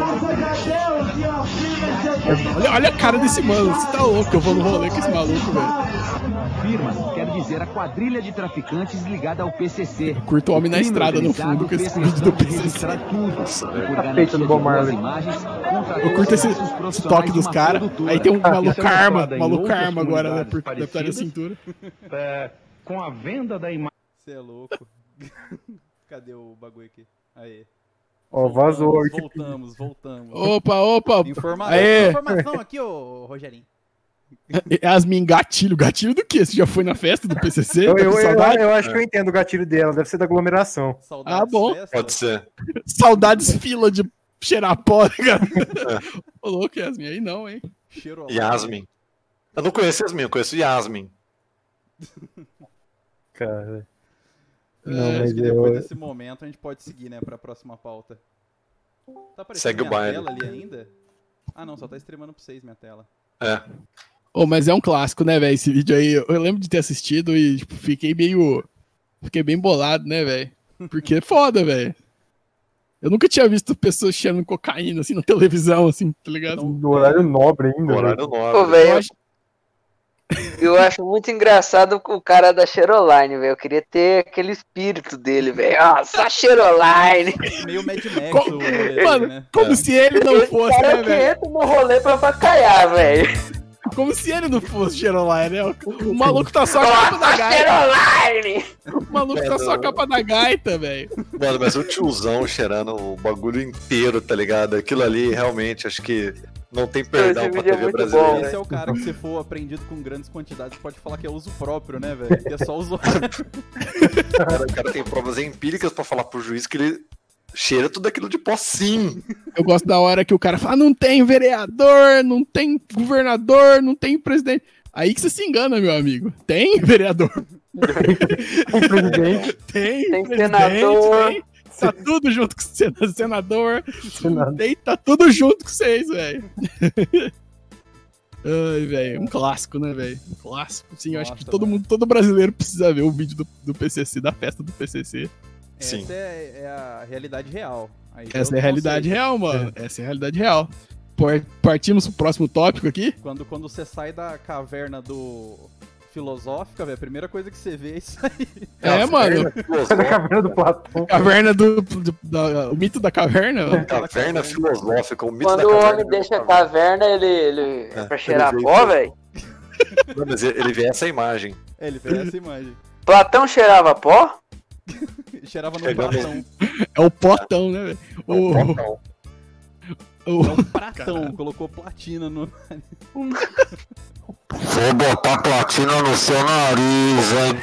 Olha, olha a cara desse mano, você tá louco, eu vou no rolê com esse maluco, velho. Firmas quer dizer a quadrilha de traficantes ligada ao PCC. Curto o homem na estrada no fundo com esse vídeo do PCC. E por Tá garantia feito no de Bob Marley. Eu curto esse, esse toque dos caras. Aí tem um maluco Isso é em maluco karma agora, né? Por comunidades deputar a parecidas. cintura. Eh, com a venda da imagem Você é louco. Cadê o bagulho aqui? Aí. Ó, vazou. Voltamos, voltamos. Opa, opa! Informação, Aê! informação aqui, ô Rogerinho. Yasmin, gatilho. Gatilho do quê? Você já foi na festa do PCC? Eu, Tá com eu, eu, saudade? eu acho que eu entendo o gatilho dela, deve ser da aglomeração. Saudades Ah, bom. festa. Pode ser. Saudades fila de cheirar pó, cara? Ô, louco, Yasmin, aí não, hein? Cheiro Yasmin. Eu não conheço Yasmin, eu conheço Yasmin. Cara. É, Não, Acho mas que depois eu, desse momento a gente pode seguir, né, pra próxima pauta. Tá aparecendo Segue o minha baile. tela ali ainda? Ah, não, só tá streamando pra vocês minha tela. É. Ô, mas é um clássico, né, velho? Esse vídeo aí, eu eu lembro de ter assistido e, tipo, fiquei meio. Fiquei bem bolado, né, velho? Porque é foda, velho. Eu nunca tinha visto pessoas cheirando cocaína, assim, na televisão, assim, tá ligado? no horário nobre ainda. Horário Pô, nobre. Eu velho, acho- eu acho muito engraçado o cara da Cheroline, velho. Eu queria ter aquele espírito dele, velho. Ah, só Cheroline. Meio Mad Max Co- o rolê, Mano, né? como se ele não Esse fosse, cara né, que velho? entra no rolê pra bacalhar, velho. Como se ele não fosse Cheroline, né? O, o maluco tá só a capa da gaita. Cheroline! O maluco tá só a capa da gaita, velho. Mano, mas o tiozão cheirando o bagulho inteiro, tá ligado? Aquilo ali, realmente, acho que não tem perdão pra é TV muito brasileira. bom, Esse é o cara que se for apreendido com grandes quantidades, pode falar que é uso próprio, né, velho? Que é só usuário. Cara, o cara tem provas empíricas pra falar pro juiz que ele cheira tudo aquilo de pó sim. Eu gosto da hora que o cara fala: "Ah, não tem vereador, não tem governador, não tem presidente. Aí que você se engana, meu amigo. Tem vereador, O presidente. tem, Tem presidente, senador. tem. Tá tudo junto com o sen- senador. Senador. Tem, tá tudo junto com vocês, velho. Ai, velho, um clássico, né, velho? Um clássico. Sim, eu acho que Nossa, todo mano. mundo, todo brasileiro precisa ver o vídeo do, do PCC, da festa do PCC. Sim. Essa é, é a realidade real. Aí Essa é a realidade sei. real, mano. Essa é a realidade real. Partimos pro próximo tópico aqui. Quando, quando você sai da caverna do filosófica, velho, a primeira coisa que você vê é isso aí. É, mano. Sai da caverna do Platão. Caverna do. do- da- o mito da caverna. mano. Caverna filosófica, o mito Quando da o caverna. homem deixa a caverna, ele, ele é pra ele cheirar pó, velho. Mas ele vê essa imagem. É, ele fez essa imagem. Platão cheirava pó? Cheirava no Chegando- pratão. É o potão, né, velho? O, Platão. É o, um pratão, colocou platina no. Vou botar platina no seu nariz, hein?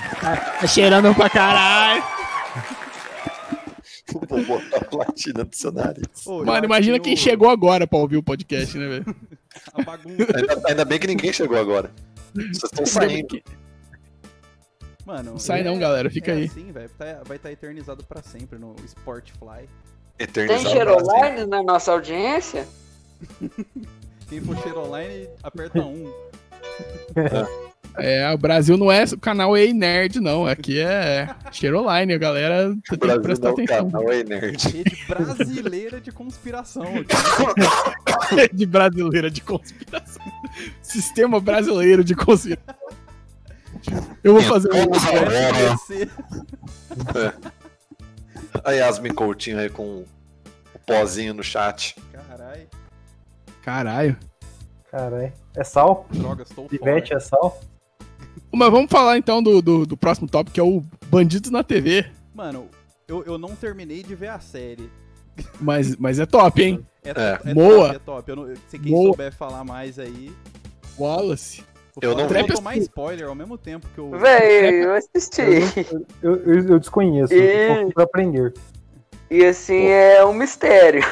tá cheirando pra caralho. Vou botar platina no seu nariz. Ô, Mano, imagina que quem o- chegou agora pra ouvir o podcast, né, velho? A bagunça. Ainda, ainda bem que ninguém chegou agora. Vocês estão saindo. Mano, Não sai não, galera, fica é aí. Velho, tá- vai estar eternizado pra sempre no Sportfly. Tem Eternizado. Cheroline na nossa audiência? Quem for share online, aperta um. É, o Brasil não é o canal Ei Nerd, não. Aqui é Cheroline, a galera tem que Brasil prestar não, atenção. canal é nerd. Rede brasileira de conspiração. de brasileira de conspiração. Sistema brasileiro de conspiração. Eu vou fazer um. FBC. A Yasmin Coutinho aí com o pozinho no chat. Caralho, Caralho. Caralho. É sal? droga, estou Pivete fora. é sal? Mas vamos falar então do, do, do próximo tópico, que é o Bandidos na TV. Mano, eu, eu não terminei de ver a série. Mas, mas é top, hein? É, É. é Moa. top, é top. Eu não, se quem Moa. souber falar mais aí. Wallace. Eu não vi. tomar spoiler ao mesmo tempo que eu. Véi, eu assisti. Eu, eu, eu desconheço. E- Eu tô aqui pra aprender. E assim, é um mistério.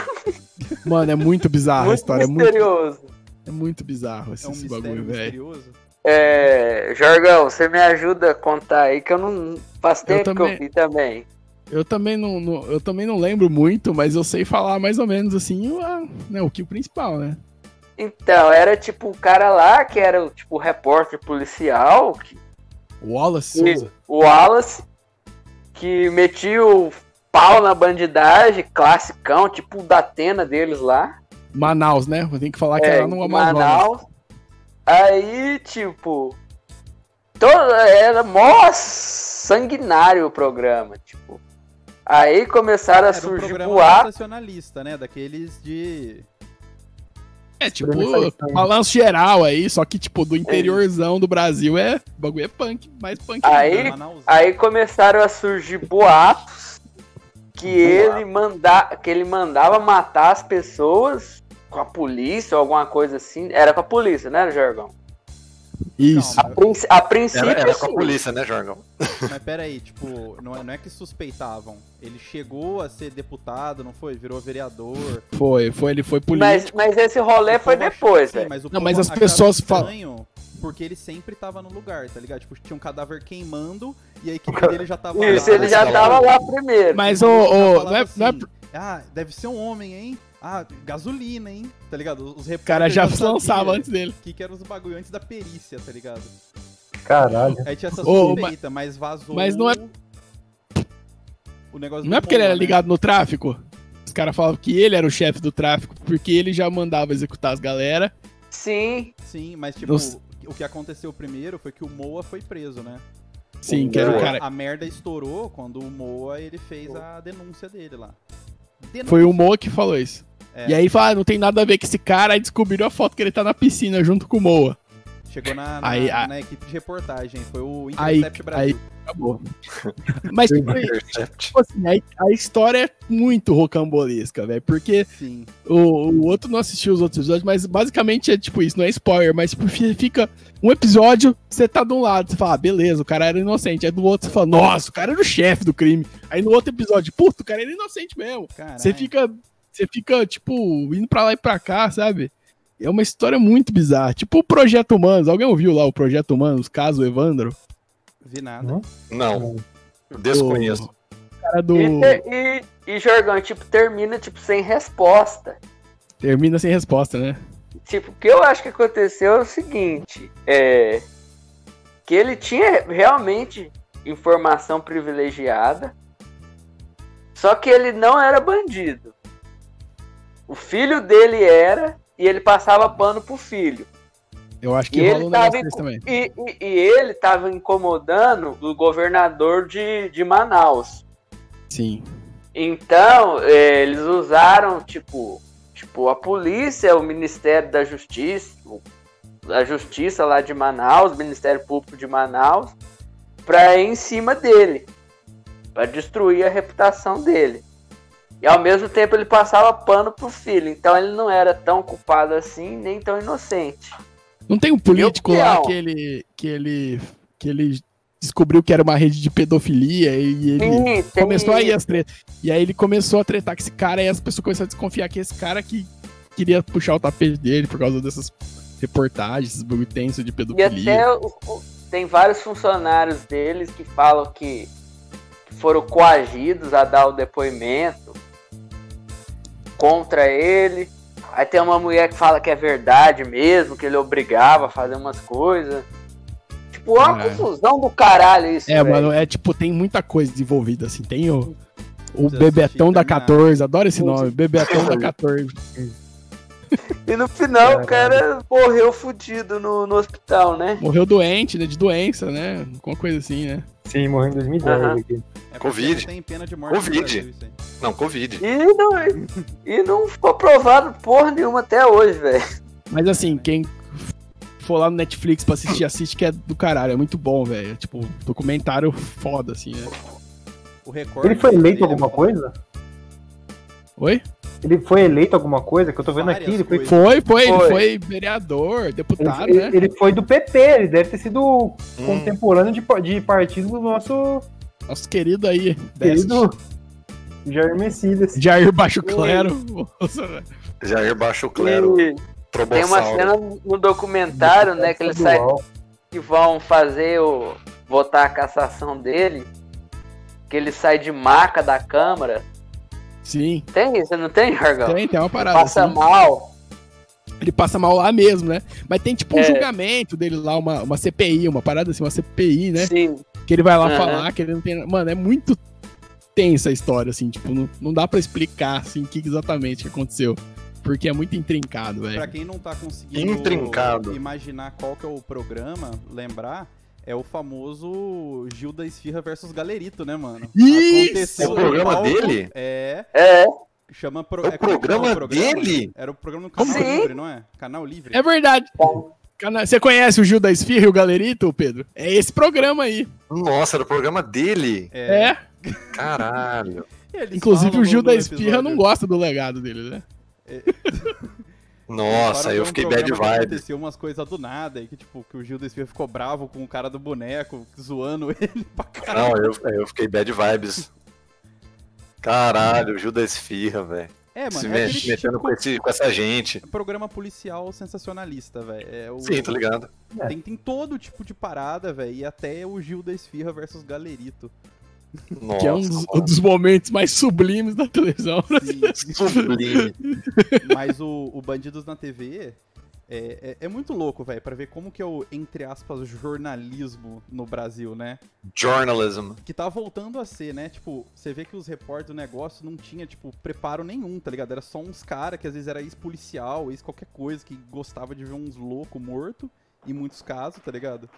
Mano, é muito bizarro a muito história. É muito, misterioso. é muito bizarro esse, É um esse bagulho, velho. misterioso. É, Jorgão, você me ajuda a contar aí, que eu não. Faz tempo que também. eu vi também. Eu também não, não- eu também não lembro muito, mas eu sei falar mais ou menos assim o, a- né, o que o principal, né? Então, era tipo um cara lá que era o tipo repórter policial, que- Wallace que- Souza. o Wallace, que metia o pau na bandidagem, classicão, tipo o da Atena deles lá. Manaus, né? Tenho que falar que É, era no Amazonas. Manaus. Aí, tipo, toda, era mó sanguinário o programa, tipo. Aí começaram a Era um surgir programa boatos. sensacionalista, né? Daqueles de. É, tipo, balanço geral aí, só que, tipo, do interiorzão do Brasil é. O bagulho é punk, mais punk. Aí-. Manaus. Aí começaram a surgir boatos que ele, manda, que ele mandava matar as pessoas com a polícia ou alguma coisa assim. Era com a polícia, né, Jorgão? Isso. A, princ- a princípio, Era, era com a polícia, né, Jorgão? Mas pera aí, tipo, não é, não é que suspeitavam. Ele chegou a ser deputado, não foi? Virou vereador. Foi, foi, ele foi Mas, político. mas esse rolê O foi depois, velho. mas o Não, mas as pessoas falam- Porque ele sempre tava no lugar, tá ligado? Tipo, tinha um cadáver queimando e a equipe dele já tava Isso, lá. ele já tava lá. primeiro. Mas, ô, não é, não é assim, Ah, deve ser um homem, hein? Ah, gasolina, hein? Tá ligado? Os O cara repórteres já lançava antes dele. O que, que eram os bagulho antes da perícia, tá ligado? Caralho. Aí tinha essa Ô, suspeita, mas vazou. mas não é- O negócio Não é porque ele era né? ligado no tráfico. Os caras falavam que ele era o chefe do tráfico, porque ele já mandava executar as galera. Sim, Sim, mas tipo, Nos- o que aconteceu primeiro foi que o Moa foi preso, né? Sim, que era o cara. A merda estourou quando o Moa ele fez a denúncia dele lá. Denúncia. Foi o Moa que falou isso. É, E aí fala, ah, não tem nada a ver com esse cara, aí descobriram a foto que ele tá na piscina junto com o Moa. Chegou na, na, Aí, a- na equipe de reportagem, foi o Aí- Intercept Brasil. Acabou. Mas tipo, tipo assim, a, a história é muito rocambolesca, velho. Porque Sim. o, o outro não assistiu os outros episódios, mas basicamente é tipo isso, não é spoiler, mas tipo, fi- fica um episódio, você tá de um lado, você fala, ah, beleza, o cara era inocente. Aí do outro você fala, nossa, o cara era o chefe do crime. Aí no outro episódio, puta, o cara era inocente mesmo. Caralho. Você fica, você fica, tipo, indo pra lá e pra cá, sabe? É uma história muito bizarra. Tipo o Projeto Humanos. Alguém ouviu lá o Projeto Humanos, caso Evandro? Vi nada. Não. Desconheço. O cara do. e, e, e Jorgão, tipo, termina, tipo, sem resposta. Termina sem resposta, né? Tipo, o que eu acho que aconteceu é o seguinte, é... Que ele tinha realmente informação privilegiada, só que ele não era bandido. O filho dele era, e ele passava pano pro filho. Eu acho que E ele tava desse também. E, e- e ele tava incomodando o governador de, de Manaus. Sim. Então, eh, eles usaram, tipo, tipo, a polícia, o Ministério da Justiça, a Justiça lá de Manaus, o Ministério Público de Manaus, pra ir em cima dele, pra destruir a reputação dele. E ao mesmo tempo ele passava pano pro filho, então ele não era tão culpado assim, nem tão inocente. Não tem um político lá que ele, que ele que ele descobriu que era uma rede de pedofilia e ele Sim, começou aí as tretas. E aí ele começou a tretar com esse cara e as pessoas começaram a desconfiar que esse cara que queria puxar o tapete dele por causa dessas reportagens, esses bagulho tenso de E pedofilia. até o- o- tem vários funcionários deles que falam que, que foram coagidos a dar o depoimento contra ele. Aí tem uma mulher que fala que é verdade mesmo, que ele obrigava a fazer umas coisas. Tipo, uma É. confusão do caralho isso, É, velho. mano, é tipo, tem muita coisa envolvida, assim. Tem o, o Bebetão da terminar. 14, adoro esse nome, Bebetão da 14. E no final o cara morreu fudido no, no hospital, né? Morreu doente, né? De doença, né? Alguma coisa assim, né? Sim, morreu em 2010 Aham. aqui. É Covid. tem pena de morte Covid. Brasil. Não, Covid. E não, e não ficou provado porra nenhuma até hoje, velho. Mas assim, quem for lá no Netflix pra assistir, assiste que é do caralho, é muito bom, velho. É, Tipo, documentário foda, assim, né? O recorde Ele foi eleito é alguma coisa? Oi? Ele foi eleito alguma coisa? Que eu tô vendo aqui, Várias ele foi, coisas. Foi, foi, ele Foi. foi vereador, deputado, ele- né? ele foi do PT, ele deve ter sido Hum. contemporâneo de, de partido do nosso Nosso querido aí, Best. querido Jair Messias. Jair Baixo Clero. Jair Baixo Clero, E tem uma cena no documentário, né, que eles saem, que vão fazer o votar a cassação dele, que ele sai de maca da câmara. Sim, Tem isso, não tem, Jargão? tem, tem uma parada Passa assim. mal. Ele passa mal lá mesmo, né? Mas tem tipo um É. julgamento dele lá, uma, uma CPI, uma parada assim, uma CPI, né? Sim. Que ele vai lá Aham. falar que ele não tem. Mano, é muito tensa a história, assim, tipo, não, não dá pra explicar assim o que exatamente que aconteceu. Porque é muito intrincado, Pra velho. quem não tá conseguindo Intrincado. imaginar qual que é o programa, lembrar, é o famoso Gil da Esfirra versus Galerito, né, mano? Isso! É o programa palco, dele? É, É. chama... Pro, É o é, é chama programa dele? Era o programa no Canal Sim. Livre, não é? Canal Livre. É verdade. Cana- Você conhece o Gil da Esfirra e o Galerito, Pedro? É esse programa aí. Nossa, era o programa dele. É. Caralho. E eles Inclusive o Gil da Esfirra não gosta do legado dele, né? Nossa, eu fiquei bad vibe. Aconteceu umas coisas do nada, e que tipo, que o Gil da Esfirra ficou bravo com o cara do boneco, zoando ele pra caralho. Não, eu, eu fiquei bad vibes. Caralho, o Gil da Esfirra, velho. É, Se mano, é mexe- aquele metendo tipo com, esse, com essa gente. programa policial sensacionalista, velho. É o- Sim, tô ligado. Tem, tem todo tipo de parada, velho. E até o Gil da Esfirra versus Galerito. Nossa, que é um dos, um dos momentos mais sublimes da televisão. Sim. sublime. Mas o, o Bandidos na TV é, é, é muito louco, velho, pra ver como que é o, entre aspas, jornalismo no Brasil, né? Journalism. Que tá voltando a ser, né? Tipo, você vê que os repórteres do negócio não tinha, tipo, preparo nenhum, tá ligado? Era só uns caras que às vezes era ex-policial, ex-qualquer coisa, que gostava de ver uns loucos mortos, em muitos casos, tá ligado?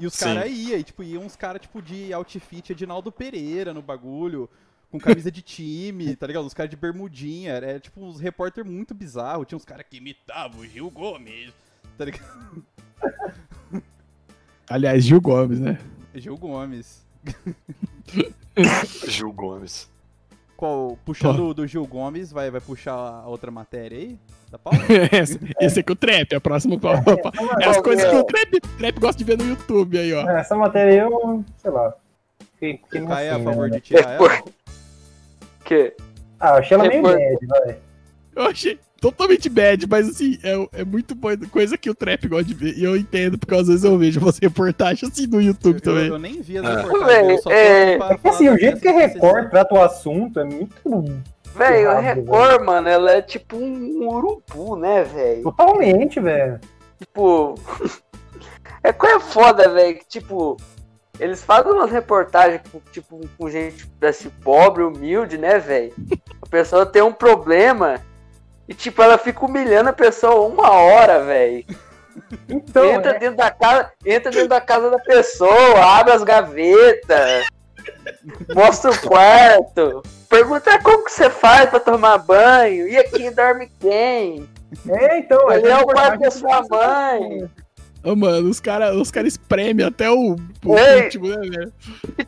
E os caras iam, e tipo, iam uns caras, tipo, de outfit Edinaldo Pereira no bagulho, com camisa de time, tá ligado? Uns caras de bermudinha, era tipo uns repórter muito bizarro, tinha uns caras que imitavam o Gil Gomes, tá ligado? Aliás, Gil Gomes, né? Gil Gomes. Gil Gomes. Qual, puxando do Gil Gomes, vai, vai puxar a outra matéria aí? Da pauta? esse, esse aqui é o trap, é a próxima. É as coisas que o trap, trap gosta de ver no YouTube aí, ó. É, Essa matéria eu, sei lá. Fiquei, fiquei Caio é a assim, favor né? de tirar ela? Que? Ah, eu achei ela meio bad, vai. Eu achei totalmente bad, mas assim, é, é muito boa coisa que o trap gosta de ver. E eu entendo, porque às vezes eu vejo umas reportagens assim no YouTube Eu, também. eu nem vi as Ah. reportagens, eu só tô É, É que assim, o jeito que a Record trata o assunto é muito. Velho, a Record, mano, ela é tipo um urubu, né, velho? Totalmente, velho. Tipo. é coisa foda, velho. Que, tipo, eles fazem umas reportagens, com, tipo, com gente assim, pobre, humilde, né, velho? A pessoa tem um problema e, tipo, ela fica humilhando a pessoa uma hora, velho. Então, entra é- dentro da casa, entra dentro da casa da pessoa, abre as gavetas, mostra o quarto, pergunta como que você faz pra tomar banho, e aqui dorme quem? é, então, Ele é o quarto da sua mãe. Ô, mano, os caras os cara espremem até o, o Ei. último, né, velho?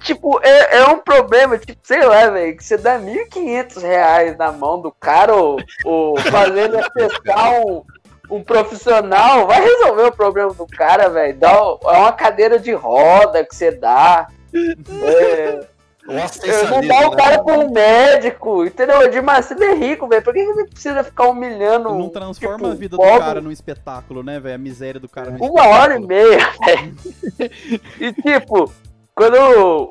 Tipo, é, é um problema, tipo, sei lá, velho, que você dá 1.500 reais na mão do cara ou, ou fazer ele acessar um, um profissional, vai resolver o problema do cara, velho. É uma cadeira de roda que você dá. É, eu não dá o né? cara pra um médico, entendeu? O Edmar, você é rico, velho. Por que ele precisa ficar humilhando Não transforma tipo, a vida pobre? do cara num espetáculo, né, velho? A miséria do cara num Uma hora e meia, velho. E tipo, quando o,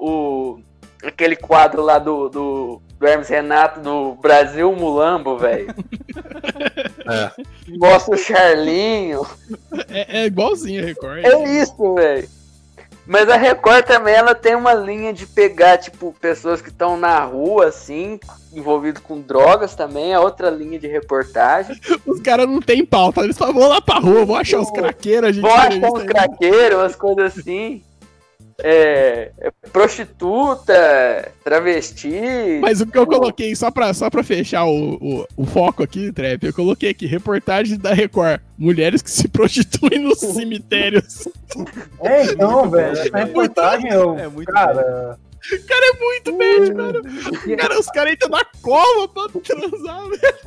o- aquele quadro lá do, do, do Hermes Renato do Brasil Mulambo, velho. É. Mostra o Charlinho. É, é igualzinho a Record. É isso, velho. Mas a Record também, ela tem uma linha de pegar, tipo, pessoas que estão na rua, assim, envolvidos com drogas também, é outra linha de reportagem. Os caras não tem pauta. Eles falam, vou lá pra rua, vou achar os craqueiros, a gente Vão achar aí. craqueiros, umas coisas assim. É, é prostituta, travesti. Mas o que eu coloquei, só pra, só pra fechar o, o, o foco aqui, Trap, eu coloquei aqui, reportagem da Record. Mulheres que se prostituem nos cemitérios. É, então, velho, essa reportagem, eu, É muito cara, Cara, é muito bad, cara. Cara, os caras entram na cova pra transar, velho.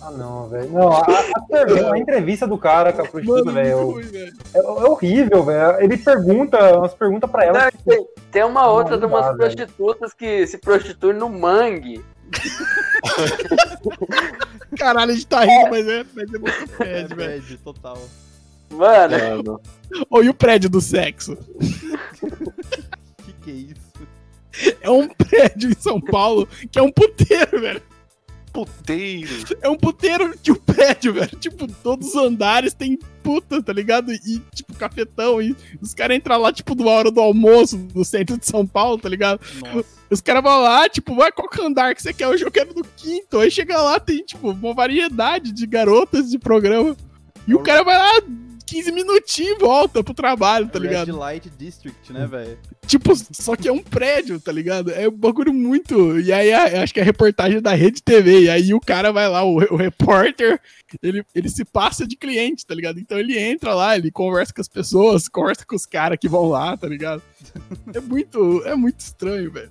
ah não, velho, não, a, a pergunta- a entrevista do cara com a prostituta, Mano, muito velho, velho. é, é horrível, velho, ele pergunta, umas perguntas pra ela, Não, tem, tem uma outra de umas dá, velho. prostitutas que se prostituem no mangue. Caralho, a gente tá rindo, mas é, mas é muito É bad, velho. bad, total. Mano, Mano, Ou e o prédio do sexo? Que é isso? É um prédio em São Paulo que é um puteiro, velho. puteiro. É um puteiro que o prédio, velho. Tipo, todos os andares tem puta, tá ligado? E, tipo, cafetão. E os caras entram lá, tipo, numa hora do almoço no centro de São Paulo, tá ligado? Nossa. Os caras vão lá, tipo, vai qual que é andar que você quer? Hoje eu quero no quinto. Aí chega lá, tem, tipo, uma variedade de garotas de programa. E o cara vai lá 15 minutinhos e volta pro trabalho, tá Red ligado? Light District, né, velho? Tipo, só que é um prédio, tá ligado? É um bagulho muito. E aí, acho que é a reportagem da Rede TV. E aí o cara vai lá, o, o repórter, ele, ele se passa de cliente, tá ligado? Então ele entra lá, ele conversa com as pessoas, conversa com os caras que vão lá, tá ligado? É muito, é muito estranho, velho.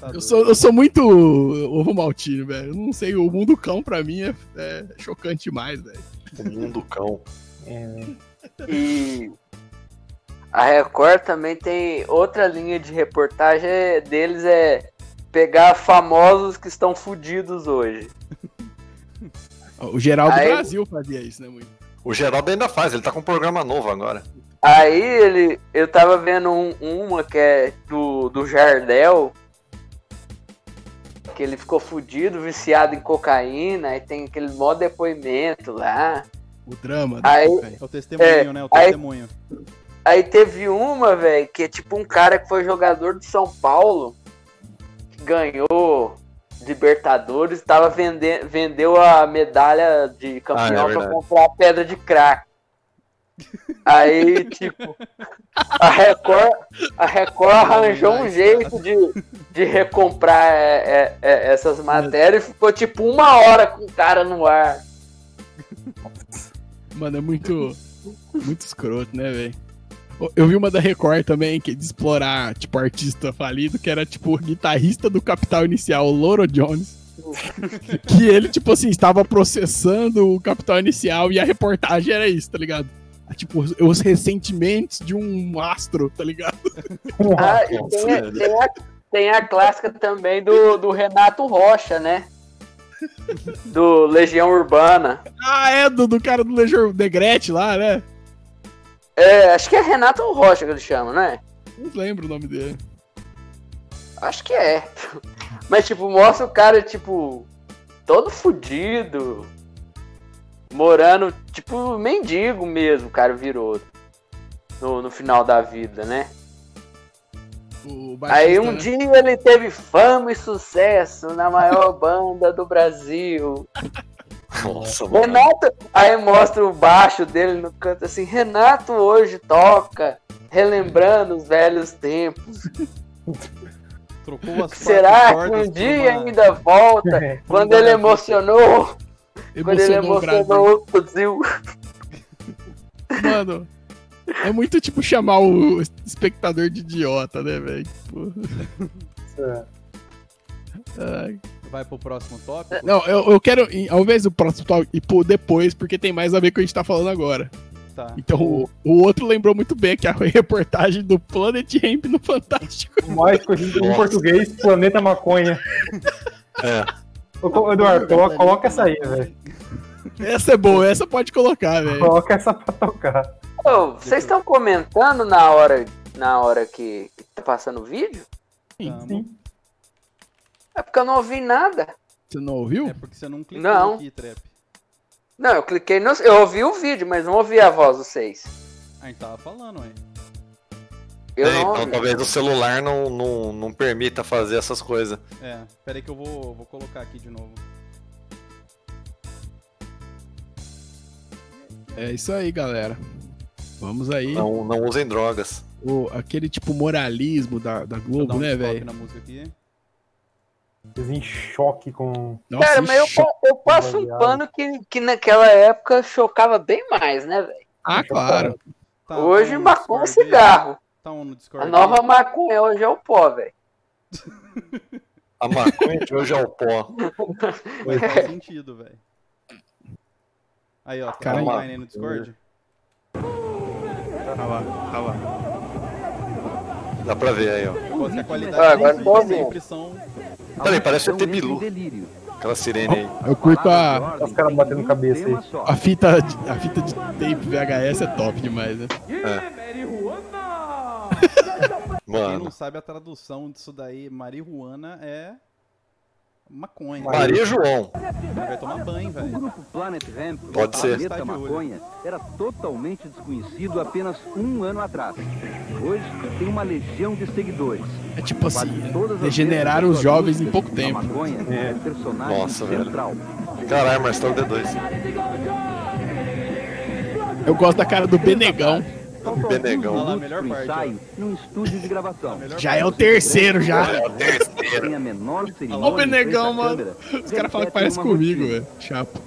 Tá Eu sou, eu sou muito ovo maltino, velho. Eu não sei, o mundo cão pra mim é, é chocante demais, velho. O mundo cão. É, e a Record também tem outra linha de reportagem é- deles é pegar famosos que estão fudidos hoje. O Geraldo Aí- Brasil fazia isso, né, muito? O Geraldo ainda faz, ele tá com um programa novo agora. Aí ele, eu tava vendo um- uma que é do, do Jardel, que ele ficou fudido, viciado em cocaína, aí tem aquele mó depoimento lá. O drama. Aí- né, velho? É o testemunho, É, né? O aí- testemunho. Aí teve uma, velho, que é tipo um cara que foi jogador de São Paulo, que ganhou Libertadores, tava vende vendeu a medalha de campeão Ah, é pra comprar a pedra de crack. Aí, tipo, a Record, a Record arranjou um jeito de, de recomprar é, é, é, essas matérias e ficou tipo uma hora com o cara no ar. Mano, é muito. Muito escroto, né, velho? Eu- vi uma da Record também, que é de explorar, tipo, artista falido, que era, tipo, o guitarrista do Capital Inicial, o Loro Jones. que ele, tipo assim, estava processando o Capital Inicial e a reportagem era isso, tá ligado? Tipo, os- os ressentimentos de um astro, tá ligado? Ah, e tem, a- tem a, tem a clássica também do, do Renato Rocha, né? Do Legião Urbana. Ah, é, do, do cara do Legion Negrete lá, né? É, acho que é Renato Rocha que ele chama, né? Não lembro o nome dele. Acho que é. Mas, tipo, mostra o cara, tipo, todo fudido. Morando, tipo, mendigo mesmo, o cara virou. No, no final da vida, né? O Aí um né? dia ele teve fama e sucesso na maior banda do Brasil. Nossa, mano. Renato, aí mostra o baixo dele no canto assim, Renato hoje toca, relembrando os velhos tempos. Será que um dia uma- ainda volta? Quando ele emocionou, quando ele Emocionou o Brasil. emocionou o Brasil. Mano, é muito tipo chamar o espectador de idiota, né, velho? Tipo, É. ai. Vai pro próximo tópico? Não, eu, eu quero, ao invés do próximo tópico, ir pro depois, porque tem mais a ver com o que a gente tá falando agora. Tá. Então, o, o outro lembrou muito bem que a reportagem do Planet Ramp no Fantástico. Mais conhecido em português, Planeta Maconha. É. Ô, Eduardo, coloca, coloca essa aí, velho. Essa é boa, essa pode colocar, velho. Coloca essa pra tocar. Ô, vocês estão comentando na hora, na hora que tá passando o vídeo? Tamo. É porque eu não ouvi nada. Você não ouviu? É porque você não clicou Não. aqui, Trap. Não, eu cliquei no. Eu ouvi o vídeo, mas não ouvi a voz de vocês. A gente tava falando, ué. Eu É, não então ouvi. talvez o celular não, não, não permita fazer essas coisas. É, pera aí que eu vou, vou colocar aqui de novo. É isso aí, galera. Vamos aí. Não, não usem drogas. O, aquele tipo moralismo da, da Globo, um né, velho? Eles em choque com. Nossa, Cara, mas eu, eu passo um pano que, que naquela época chocava bem mais, né, velho? Ah, claro. Tá, Hoje tá um maconha é cigarro. Tá um no A Discord. nova aí? maconha hoje é o pó, velho. A maconha de hoje é o pó. Mas faz sentido, velho. Aí, ó, tá Cara, online aí no Discord? Tá lá, tá lá. Dá pra ver aí, ó. Pô, se a qualidade Ah, agora ouvindo. sempre são... Peraí, parece ET Bilu. Aquela sirene aí. Eu curto a, Os caras batendo cabeça aí. a fita, de- a fita de tape VHS é top demais, né? Quem Mano. não sabe a tradução disso daí, marihuana é maconha. Maria João. Vai tomar banho, O velho. grupo Planet Hemp, Pode o ser. Planeta. Maconha, era totalmente desconhecido apenas um ano atrás. Hoje tem uma legião de seguidores. É tipo assim, degeneraram os jovens em pouco a tempo. maconha é o personagem Nossa, velho. central. Caralho, Marcelo D2. Eu gosto da cara do Benegão. Benegão. Olha lá, melhor parte, ensaio num estúdio de gravação. Já é o terceiro, já. Sem a menor cerimônia Ó o Benegão, mano. Os caras falam que parece comigo, velho. Chapo.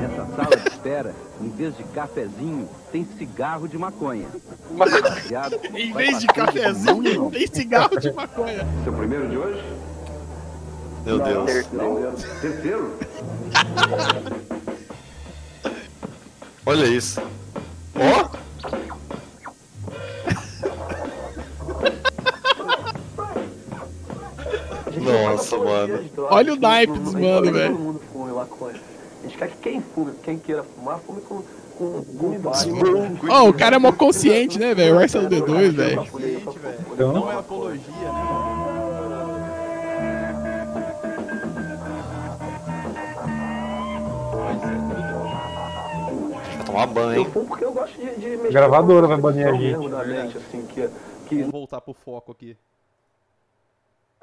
Nessa sala de espera, em vez de cafezinho, tem cigarro de maconha. Baseado Em vez de cafezinho, mão. tem cigarro de maconha. Seu primeiro de hoje? Meu Deus. Terceiro? Olha isso. Ó! Mano. Olha o naipe dos mano, velho. Todo mundo fume maconha. A gente quer que quem fume, quem queira fumar, fume com, com, com. Ó, o cara é mó consciente, né, velho? O Marcelo D2, velho. Então? Não é apologia, né? Tomar banho, Eu hein? fumo porque eu gosto de, de mexer Gravadora vai banir a gente. mesmo da mente, assim, que, que Vamos voltar pro foco aqui.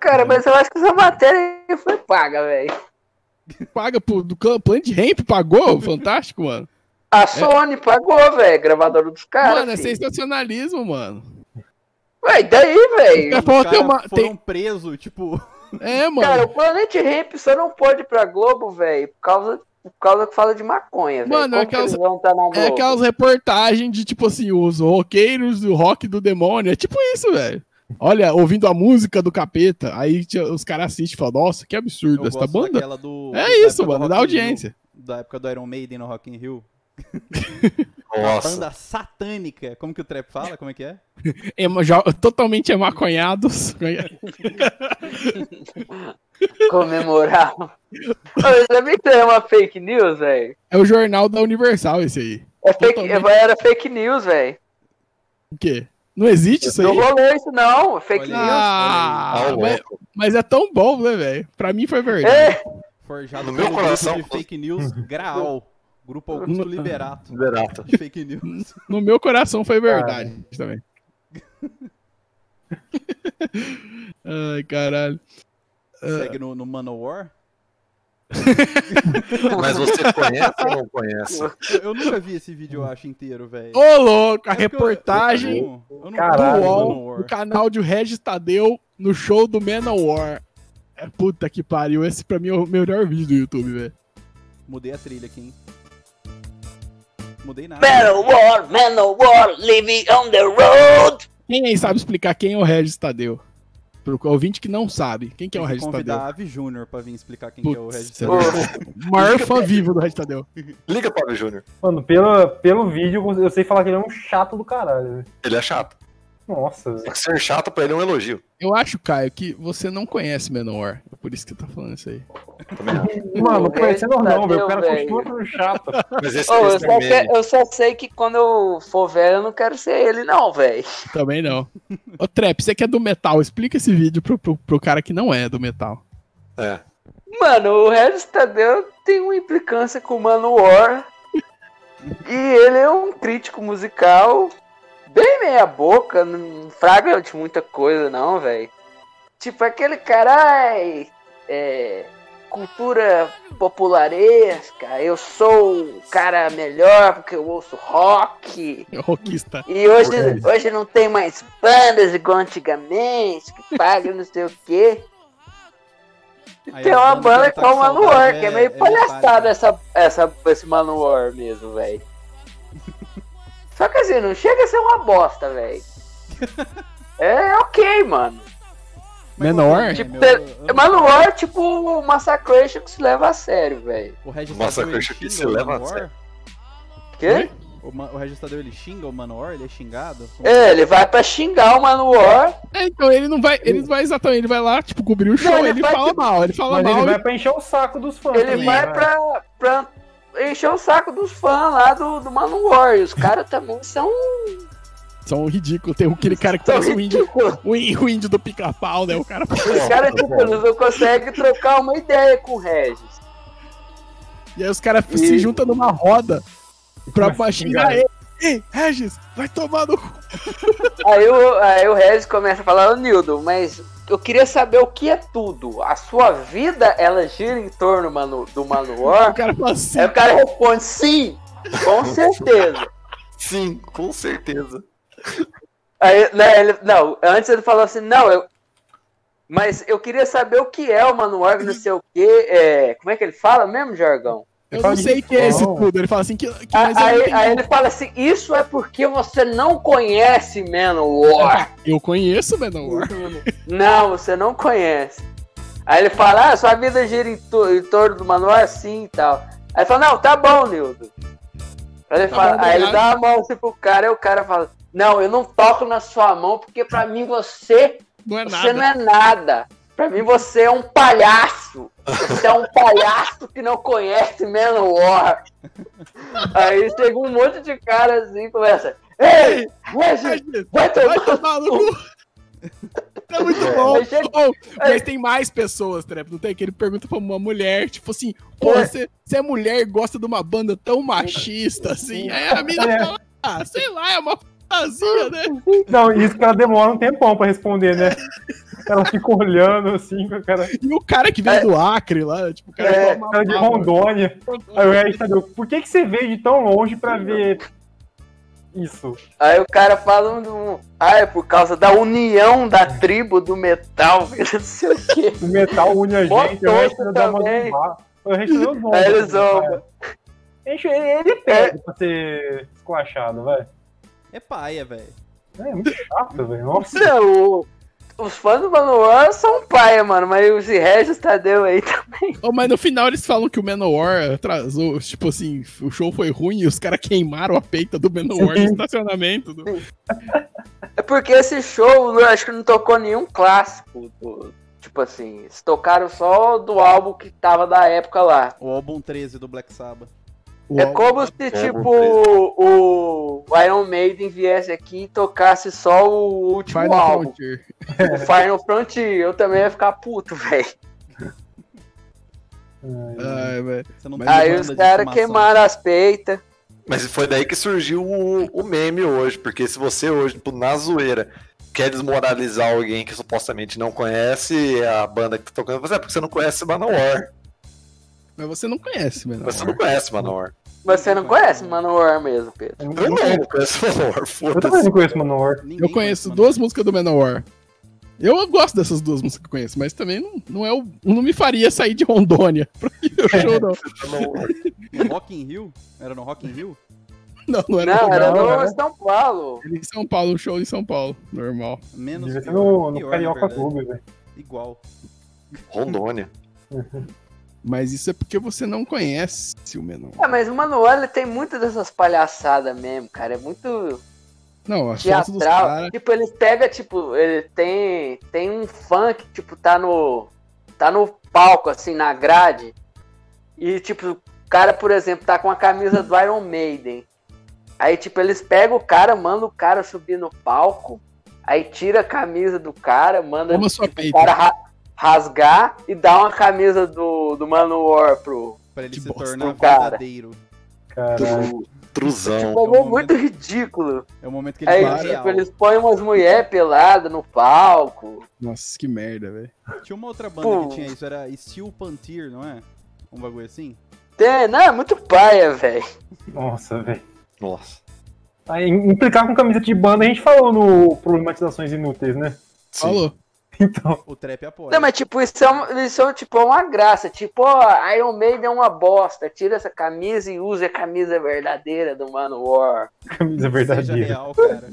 Cara, mas eu acho que essa matéria foi paga, velho. Paga pro, do Planet Ramp, pagou? Fantástico, mano. A Sony pagou, velho, gravadora dos caras. Mano, é filho. sensacionalismo, mano. Ué, e daí, velho? É, Os tem caras uma, foram tem, presos, tipo... é, Cara, mano. o Planet Ramp só não pode ir pra Globo, velho, por causa, por causa que fala de maconha, velho. Mano, Como é que aquelas- tá na Globo? É aquelas reportagens de, tipo assim, os roqueiros do rock do demônio. É tipo isso, velho. Olha, ouvindo a música do capeta, aí tia- os caras assistem e falam, nossa, que absurdo Eu essa banda. do... É da isso, mano, da in Rio, audiência. da época do Iron Maiden no Rock in Rio. Nossa. Banda satânica. Como que o Trap fala? Como é que é? Ema- jo- totalmente emaconhados. Comemorar. Que isso é uma fake news, velho? É o jornal da Universal esse aí. É fake, Totalmente. era fake news, velho. O quê? Não existe isso Não aí? rolou isso, não. Fake Olha news. Ah, Ah, mas, mas é tão bom, né, velho? Pra mim foi verdade. É, Forjado No pelo meu coração- grupo de fake news Graal. Grupo Augusto Liberato. Liberato. De fake news. No meu coração foi verdade também. Ai, caralho. Segue no, no Manowar. Mas você conhece ou não conhece? Eu, eu nunca vi esse vídeo, eu acho, inteiro, velho. Ô, louco, a É reportagem eu eu não Caralho, do UOL, no canal de Regis Tadeu, no show do Manowar. É, puta que pariu, esse pra mim é o melhor vídeo do YouTube, velho. Mudei a trilha aqui, hein? Mudei nada. Manowar, Manowar, living on the road. Quem aí sabe explicar quem é o Regis Tadeu? Pro ouvinte que não sabe, quem que é o Regis convidar Tadeu? a Ave Júnior pra vir explicar quem que é o Putz, Regis você Tadeu. O maior fã vivo do Regis Tadeu. Liga para o Júnior. Mano, pelo, pelo vídeo eu sei falar que ele é um chato do caralho. velho. Ele é chato. Nossa, velho. Ser chato pra ele é um elogio. Eu acho, Caio, que você não conhece Manowar. É por isso que tá falando isso aí. Também acho. Mano, conhecendo ou não, velho. O cara velho. continua chato. Mas esse, Ô, eu, esse é só eu só sei que quando eu for velho, eu não quero ser ele, não, velho. Também não. Ô, Trap, você que é do metal, explica esse vídeo pro, pro, pro cara que não é do metal. É. Mano, o Regis Tadeu tem uma implicância com o Manowar. e ele é um crítico musical bem meia boca, não fraga de muita coisa não, velho. Tipo aquele cara, ai, é, cultura popularesca, eu sou o cara melhor porque eu ouço rock. Rockista. E hoje, hoje não tem mais bandas igual antigamente, que pagam não sei o quê. E Aí tem uma banda tá é o com Manowar, saudade que é é- meio é palhaçada essa, essa, esse Manowar mesmo, velho. Só que assim, não chega a ser uma bosta, velho. É ok, mano. Manowar? Tipo, meu, eu não- Manowar é tipo o Massacration que se leva a sério, velho. O ele Christian, que xinga se o leva a sério. Quê? O, Ma- o Regis Tadeu, ele xinga o Manowar? Ele é xingado? Como- É, ele vai pra xingar o Manowar. É, então ele não vai, ele não vai exatamente, ele vai lá, tipo, cobrir o show, ele ele, vai, fala tipo, mal, ele fala Mas mal. ele e- vai pra encher o saco dos fãs. Ele também, vai né? pra, pra encher o saco dos fãs lá do, do Manowar. E os caras também são, São ridículos. Tem aquele cara que parece o índio, o índio do pica-pau, né? O cara. Os caras, tipo, não conseguem trocar uma ideia com o Regis. E aí os caras E- se juntam numa roda pra, xingar ele. Ei, Regis, vai tomar no cu. Aí o, aí o Regis começa a falar, ô Nildo, mas eu queria saber o que é tudo. A sua vida, ela gira em torno mano, do O Manowar? cara fala assim. Aí o cara responde, sim, com certeza. Sim, com certeza. Aí, né, ele, não, antes ele falou assim, não, eu. Mas eu queria saber o que é o Manowar, não sei o quê. É, como é que ele fala mesmo, Jargão? Eu não sei o que é esse tudo. Ele fala assim que. que Aí, entendi. aí ele fala assim, isso é porque você não conhece Manowar. eu conheço Manowar. Não, você não conhece. Aí ele fala, ah, sua vida gira em, em torno do Manowar assim e tal. Aí ele fala, não, tá bom, Nildo. Aí, ele Tá fala- bom, aí ele dá a mão assim pro cara e o cara fala, não, eu não toco na sua mão porque pra mim você, Não é você nada. não é nada. Pra mim você é um palhaço. Você é um palhaço que não conhece Manowar. Aí chega um monte de cara assim e começa, ei, Regis, vai tomar no cu. É muito bom. Aí chega- Oh, mas tem mais pessoas, Trap. Não tem que ele pergunta pra uma mulher, tipo assim, pô, É. você, você é mulher e gosta de uma banda tão machista assim. Aí a mina É. fala, ah, sei lá, é uma né? Não, isso que ela demora um tempão pra responder, né? Ela fica olhando assim com a cara, E o cara que veio do Acre lá, tipo, o cara É, uma cara de. Rondônia. Aí o Regis Tadeu, por que, que você veio de tão longe pra ver isso? Aí o cara fala um. Ah, é por causa da união da tribo do metal, não sei o quê. O metal une a gente, o Tadeu dá uma também. zombada. O zomba. Aí ele zomba. cara. Ele, ele pede pra ser esculachado, velho. É paia, velho. É muito chato, velho. Nossa. Não, o- os fãs do Manowar são paia, mano, mas esse Regis Tadeu aí também. Oh, mas no final eles falam que o Manowar atrasou, tipo assim, o show foi ruim e os caras queimaram a peita do Manowar no estacionamento. do- É porque esse show, eu acho que não tocou nenhum clássico. do- tipo assim, eles tocaram só do álbum que tava da época lá. O álbum 13 do Black Sabbath. O É como se, tipo, o Iron Maiden viesse aqui e tocasse só o último Final álbum. Frontier. O Final Frontier. Eu também ia ficar puto, velho. Aí os caras queimaram as peitas. Mas foi daí que surgiu o, o meme hoje, porque se você hoje, tipo, na zoeira, quer desmoralizar alguém que supostamente não conhece a banda que tá tocando, você é porque você não conhece Manowar. Mas você não conhece, mano. Você não conhece Manowar. Você não conhece Manowar mesmo, Pedro? Eu Eu não não conheço. Manowar, Eu também foda-se. não conheço Manowar. Eu conheço duas músicas do Manowar. Eu gosto dessas duas músicas que eu conheço, mas também não, não é o. Não me faria sair de Rondônia pra ir no show, não. No Rock in Rio? Era no Rock in Rio? Não, não era Não, no era no? São Paulo. Era em São Paulo, um show em São Paulo, normal. Menos Devia ser pior, no, no Carioca. Clube, velho. Igual. Rondônia. Mas isso é porque você não conhece o Menor. É, mas o Manuel tem muitas dessas palhaçadas mesmo, cara. É muito Não, as fotos dos teatral. caras. Tipo, ele pega, tipo, ele tem. Tem um fã que, tipo, tá no. Tá no palco, assim, na grade. E, tipo, o cara, por exemplo, tá com a camisa do Iron Maiden. Aí, tipo, eles pegam o cara, mandam o cara subir no palco. Aí tira a camisa do cara, manda Toma sua tipo, o peita. cara ra- rasgar e dá uma camisa do, do Manowar pro. Pra ele se bosta, tornar cara. verdadeiro. Caralho. Tru- Truzão. Tipo, é momento- muito ridículo. É o momento que ele Aí, fala tipo, eles põem umas mulheres peladas no palco. Nossa, que merda, velho. Tinha uma outra banda Pô. que tinha isso, era Steel Panther, não é? Um bagulho assim? Tem, não, é muito paia, velho. Nossa, velho. Nossa. Aí, implicar com camisa de banda, a gente falou no Problematizações Inúteis, né? Sim. Falou. Então, O trap apoia. Não, mas tipo, isso é, um- isso é tipo, uma graça. Tipo, ó, Iron Maiden é uma bosta. Tira essa camisa e usa a camisa verdadeira do Manowar. camisa Seja verdadeira. real, cara.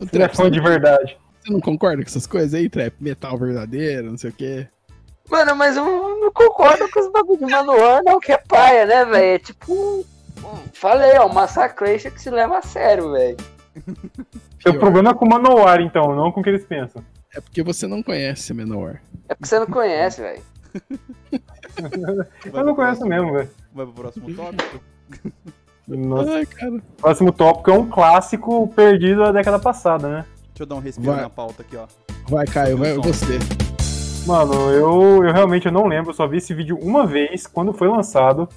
O é trap, fã de verdade. você não concorda com essas coisas aí, trap? Metal verdadeiro, não sei o quê. Mano, mas eu não concordo com os bagulho de Manowar, não, que é paia, né, velho? É tipo. um- Falei, ó, Massacration que se leva a sério, velho. Seu problema é com o Manowar, então, não com o que eles pensam. É porque você não conhece Menor. É porque você não conhece, velho. Eu não conheço mesmo, velho. Vai pro próximo tópico? Nossa, Ai, cara. o próximo tópico é um clássico perdido da década passada, né? Deixa eu dar um respiro Vai. na pauta aqui, ó. Vai, Caio, vai você. Mano, eu, eu realmente eu não lembro, eu só vi esse vídeo uma vez, quando foi lançado,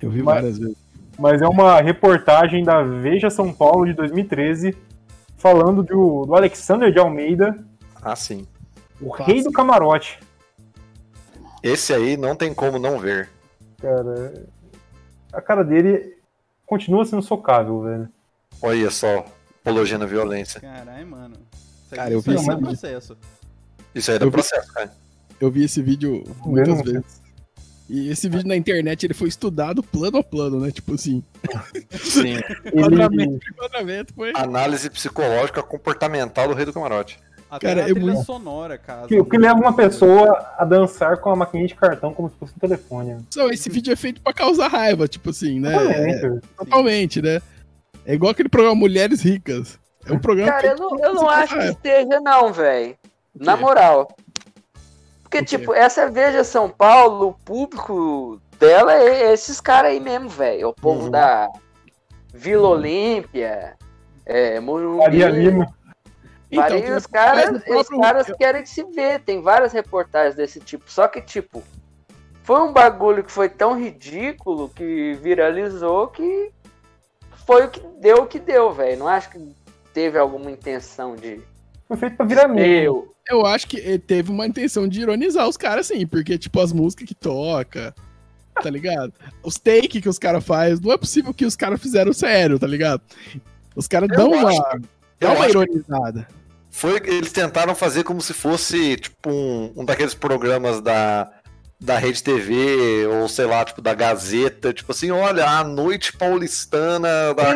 Eu vi Mas- várias vezes. mas é uma reportagem da Veja São Paulo de 2013, falando do, do Alexander de Almeida, Ah, sim. o Clássico. rei do camarote. Esse aí não tem como não ver. Cara, a cara dele continua sendo socável, velho. Olha só, apologia na violência. Caralho, mano. Isso Cara, aí- eu isso vi aí esse é. Isso aí é processo, cara. Eu vi esse vídeo muitas vezes. E esse vídeo na internet ele foi estudado plano a plano, né? Tipo assim, Sim. Ele, quadramento por quadramento foi. Análise psicológica comportamental do rei do camarote. Até Cara, é muito- sonora, caso. que- o que leva uma pessoa a dançar com a maquininha de cartão como se fosse um telefone. Só, esse vídeo é feito pra causar raiva, tipo assim, né? É, Totalmente. totalmente, né? É igual aquele programa Mulheres Ricas. É um programa Cara, eu não, eu não acho que raiva. esteja, não, velho. Na moral. Porque, tipo, essa Veja São Paulo, o público dela é esses caras aí mesmo, velho. É o povo Uhum. da Vila Olímpia, é, Morumbi. Faria Lima. Então, Varia- os caras, próprio- caras querem se ver, tem várias reportagens desse tipo. Só que, tipo, foi um bagulho que foi tão ridículo que viralizou que foi o que deu o que deu, velho. Não acho que teve alguma intenção de. Foi feito pra virar meme. Eu. Eu acho que ele teve uma intenção de ironizar os caras, sim, porque, tipo, as músicas que toca, tá ligado? Os take que os caras fazem, não é possível que os caras fizeram sério, tá ligado? Os caras dão uma, dão uma ironizada. foi, eles tentaram fazer como se fosse, tipo, um, um daqueles programas da, da Rede TV, ou sei lá, tipo, da Gazeta, tipo assim, olha, a noite paulistana da...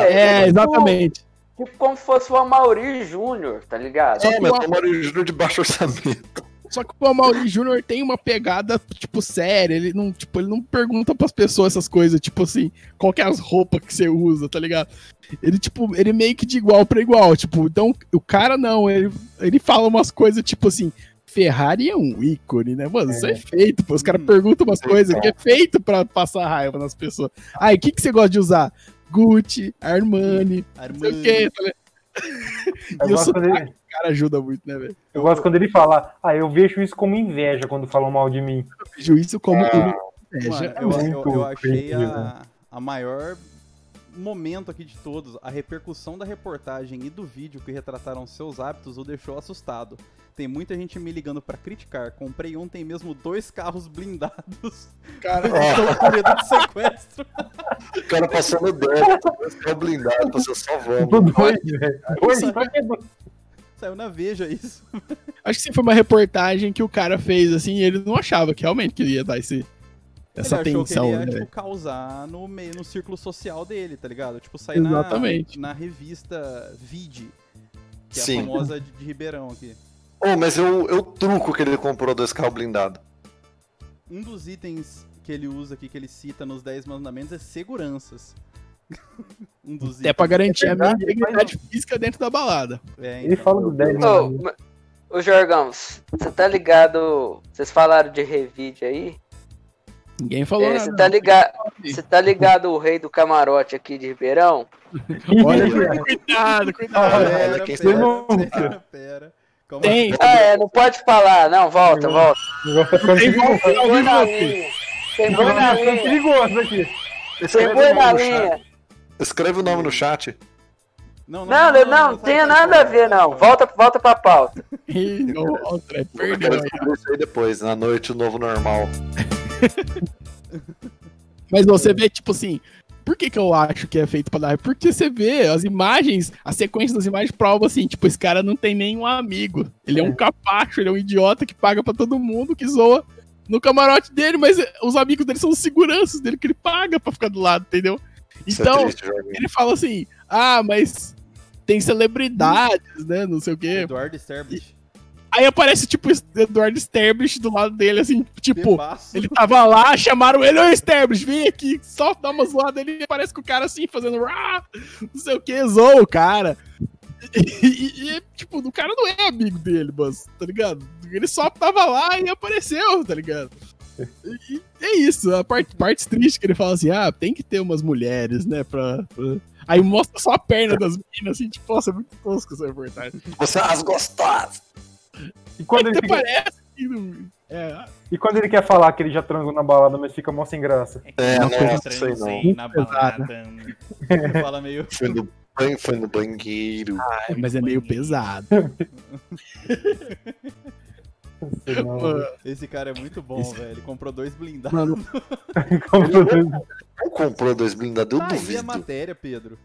É, Tipo- exatamente. Tipo como se fosse o Amaury Júnior, tá ligado? Só É, que mas o- Mário Júnior de baixo orçamento. Só que o Amaury Júnior tem uma pegada, tipo, séria. Ele não, tipo, ele não pergunta pras pessoas essas coisas, tipo assim, qual que é as roupas que você usa, tá ligado? Ele, tipo, ele meio que de igual pra igual, tipo, então o cara não, ele, ele fala umas coisas, tipo assim, Ferrari é um ícone, né? Mano, isso é feito, pô. Os caras Hum. perguntam umas coisas que é feito pra passar raiva nas pessoas. Ai, o que, que você gosta de usar? Gucci, Armani, não sei o que, tá ligado? Eu E o gosto, quando sotaque, ele, o cara ajuda muito, né, velho? eu gosto quando ele fala, ah, eu vejo isso como inveja quando falam mal de mim. Eu vejo isso como Ah, uma Mano, inveja. eu, eu, eu achei a, a maior momento aqui de todos, a repercussão da reportagem e do vídeo que retrataram seus hábitos o deixou assustado. Tem muita gente me ligando pra criticar. Comprei ontem mesmo dois carros blindados. Cara, Estou com medo de sequestro. O cara passou no débito, ficou blindado, passou só. Tudo dois, velho. Dois, dois? Saiu na Veja isso. acho que sim, foi uma reportagem que o cara fez, assim, e ele não achava que realmente que ia dar esse, essa ele achou tensão, que ele ia, né? tipo, causar no meio, no círculo social dele, tá ligado? Tipo, sair na, Exatamente. na revista Vide, que é Sim. a famosa de, de Ribeirão aqui. Oh, mas eu, eu truco que ele comprou dois carros blindados. Um dos itens que ele usa aqui, que ele cita nos 10 mandamentos, é seguranças. um dos Até pra garantir É a minha verdade, ele integridade física dentro da balada. É, Ele então. fala do 10, Ô, mano. ma- ô Jorgão, você tá ligado? Vocês falaram de revide aí? Ninguém falou É, nada. Você tá ligado? Você tá ligado o rei do camarote aqui de Ribeirão? Olha, cuidado, cuidado. Ah, Pera, pera, pera, pera. Calma Tem, Ah, é, não pode falar. Não, volta, volta. Tem vivo na linha. Tem boi na linha. perigoso aqui. Escreve Tem o boi na nome no chat. linha. Escreve o nome no chat. Não, Não, não, não, sai, nada a ver, não. Volta, volta pra pauta. Ih, não, ó, o Tré Eu perdeu quero aí. descobrir isso aí depois, na noite, o novo normal. Mas você vê, tipo assim, por que, que eu acho que é feito pra dar? Porque você vê as imagens, a sequência das imagens prova assim, tipo, esse cara não tem nenhum amigo. Ele é um capacho, ele é um idiota que paga pra todo mundo, que zoa no camarote dele, mas os amigos dele são os seguranças dele que ele paga pra ficar do lado, entendeu? É Então, triste, Jorginho. ele fala assim, ah, mas tem celebridades, né, não sei o quê. Eduardo Sterblich. Aí aparece, tipo, Eduardo Sterblich do lado dele, assim, tipo, Bebaço. ele tava lá, chamaram ele, ô Sterblich, vem aqui, só dá uma zoada ele parece que o cara assim, fazendo "Rá", não sei o que, zoa o cara. E, e- e, tipo, o cara não é amigo dele, mas, tá ligado? Ele só tava lá e apareceu, tá ligado? E, e é isso, a parte, parte triste que ele fala assim, ah, tem que ter umas mulheres, né, pra... pra- Aí mostra só a perna das meninas, assim, tipo, nossa, é muito tosco essa reportagem. Você é as gostosas. E quando, ele Até parece não... É, e quando ele quer falar que ele já transou na balada, mas fica mó sem graça. É, Uma coisa nossa, isso aí não. Transei na balada. Fala meio. Foi no, ban- foi no banheiro. é, mas é meio pesado. Sei não. Esse cara é muito bom, Esse- velho. Ele comprou dois blindados. Mano, Não comprou dois blindados, eu Tá aí a duvido. matéria, Pedro.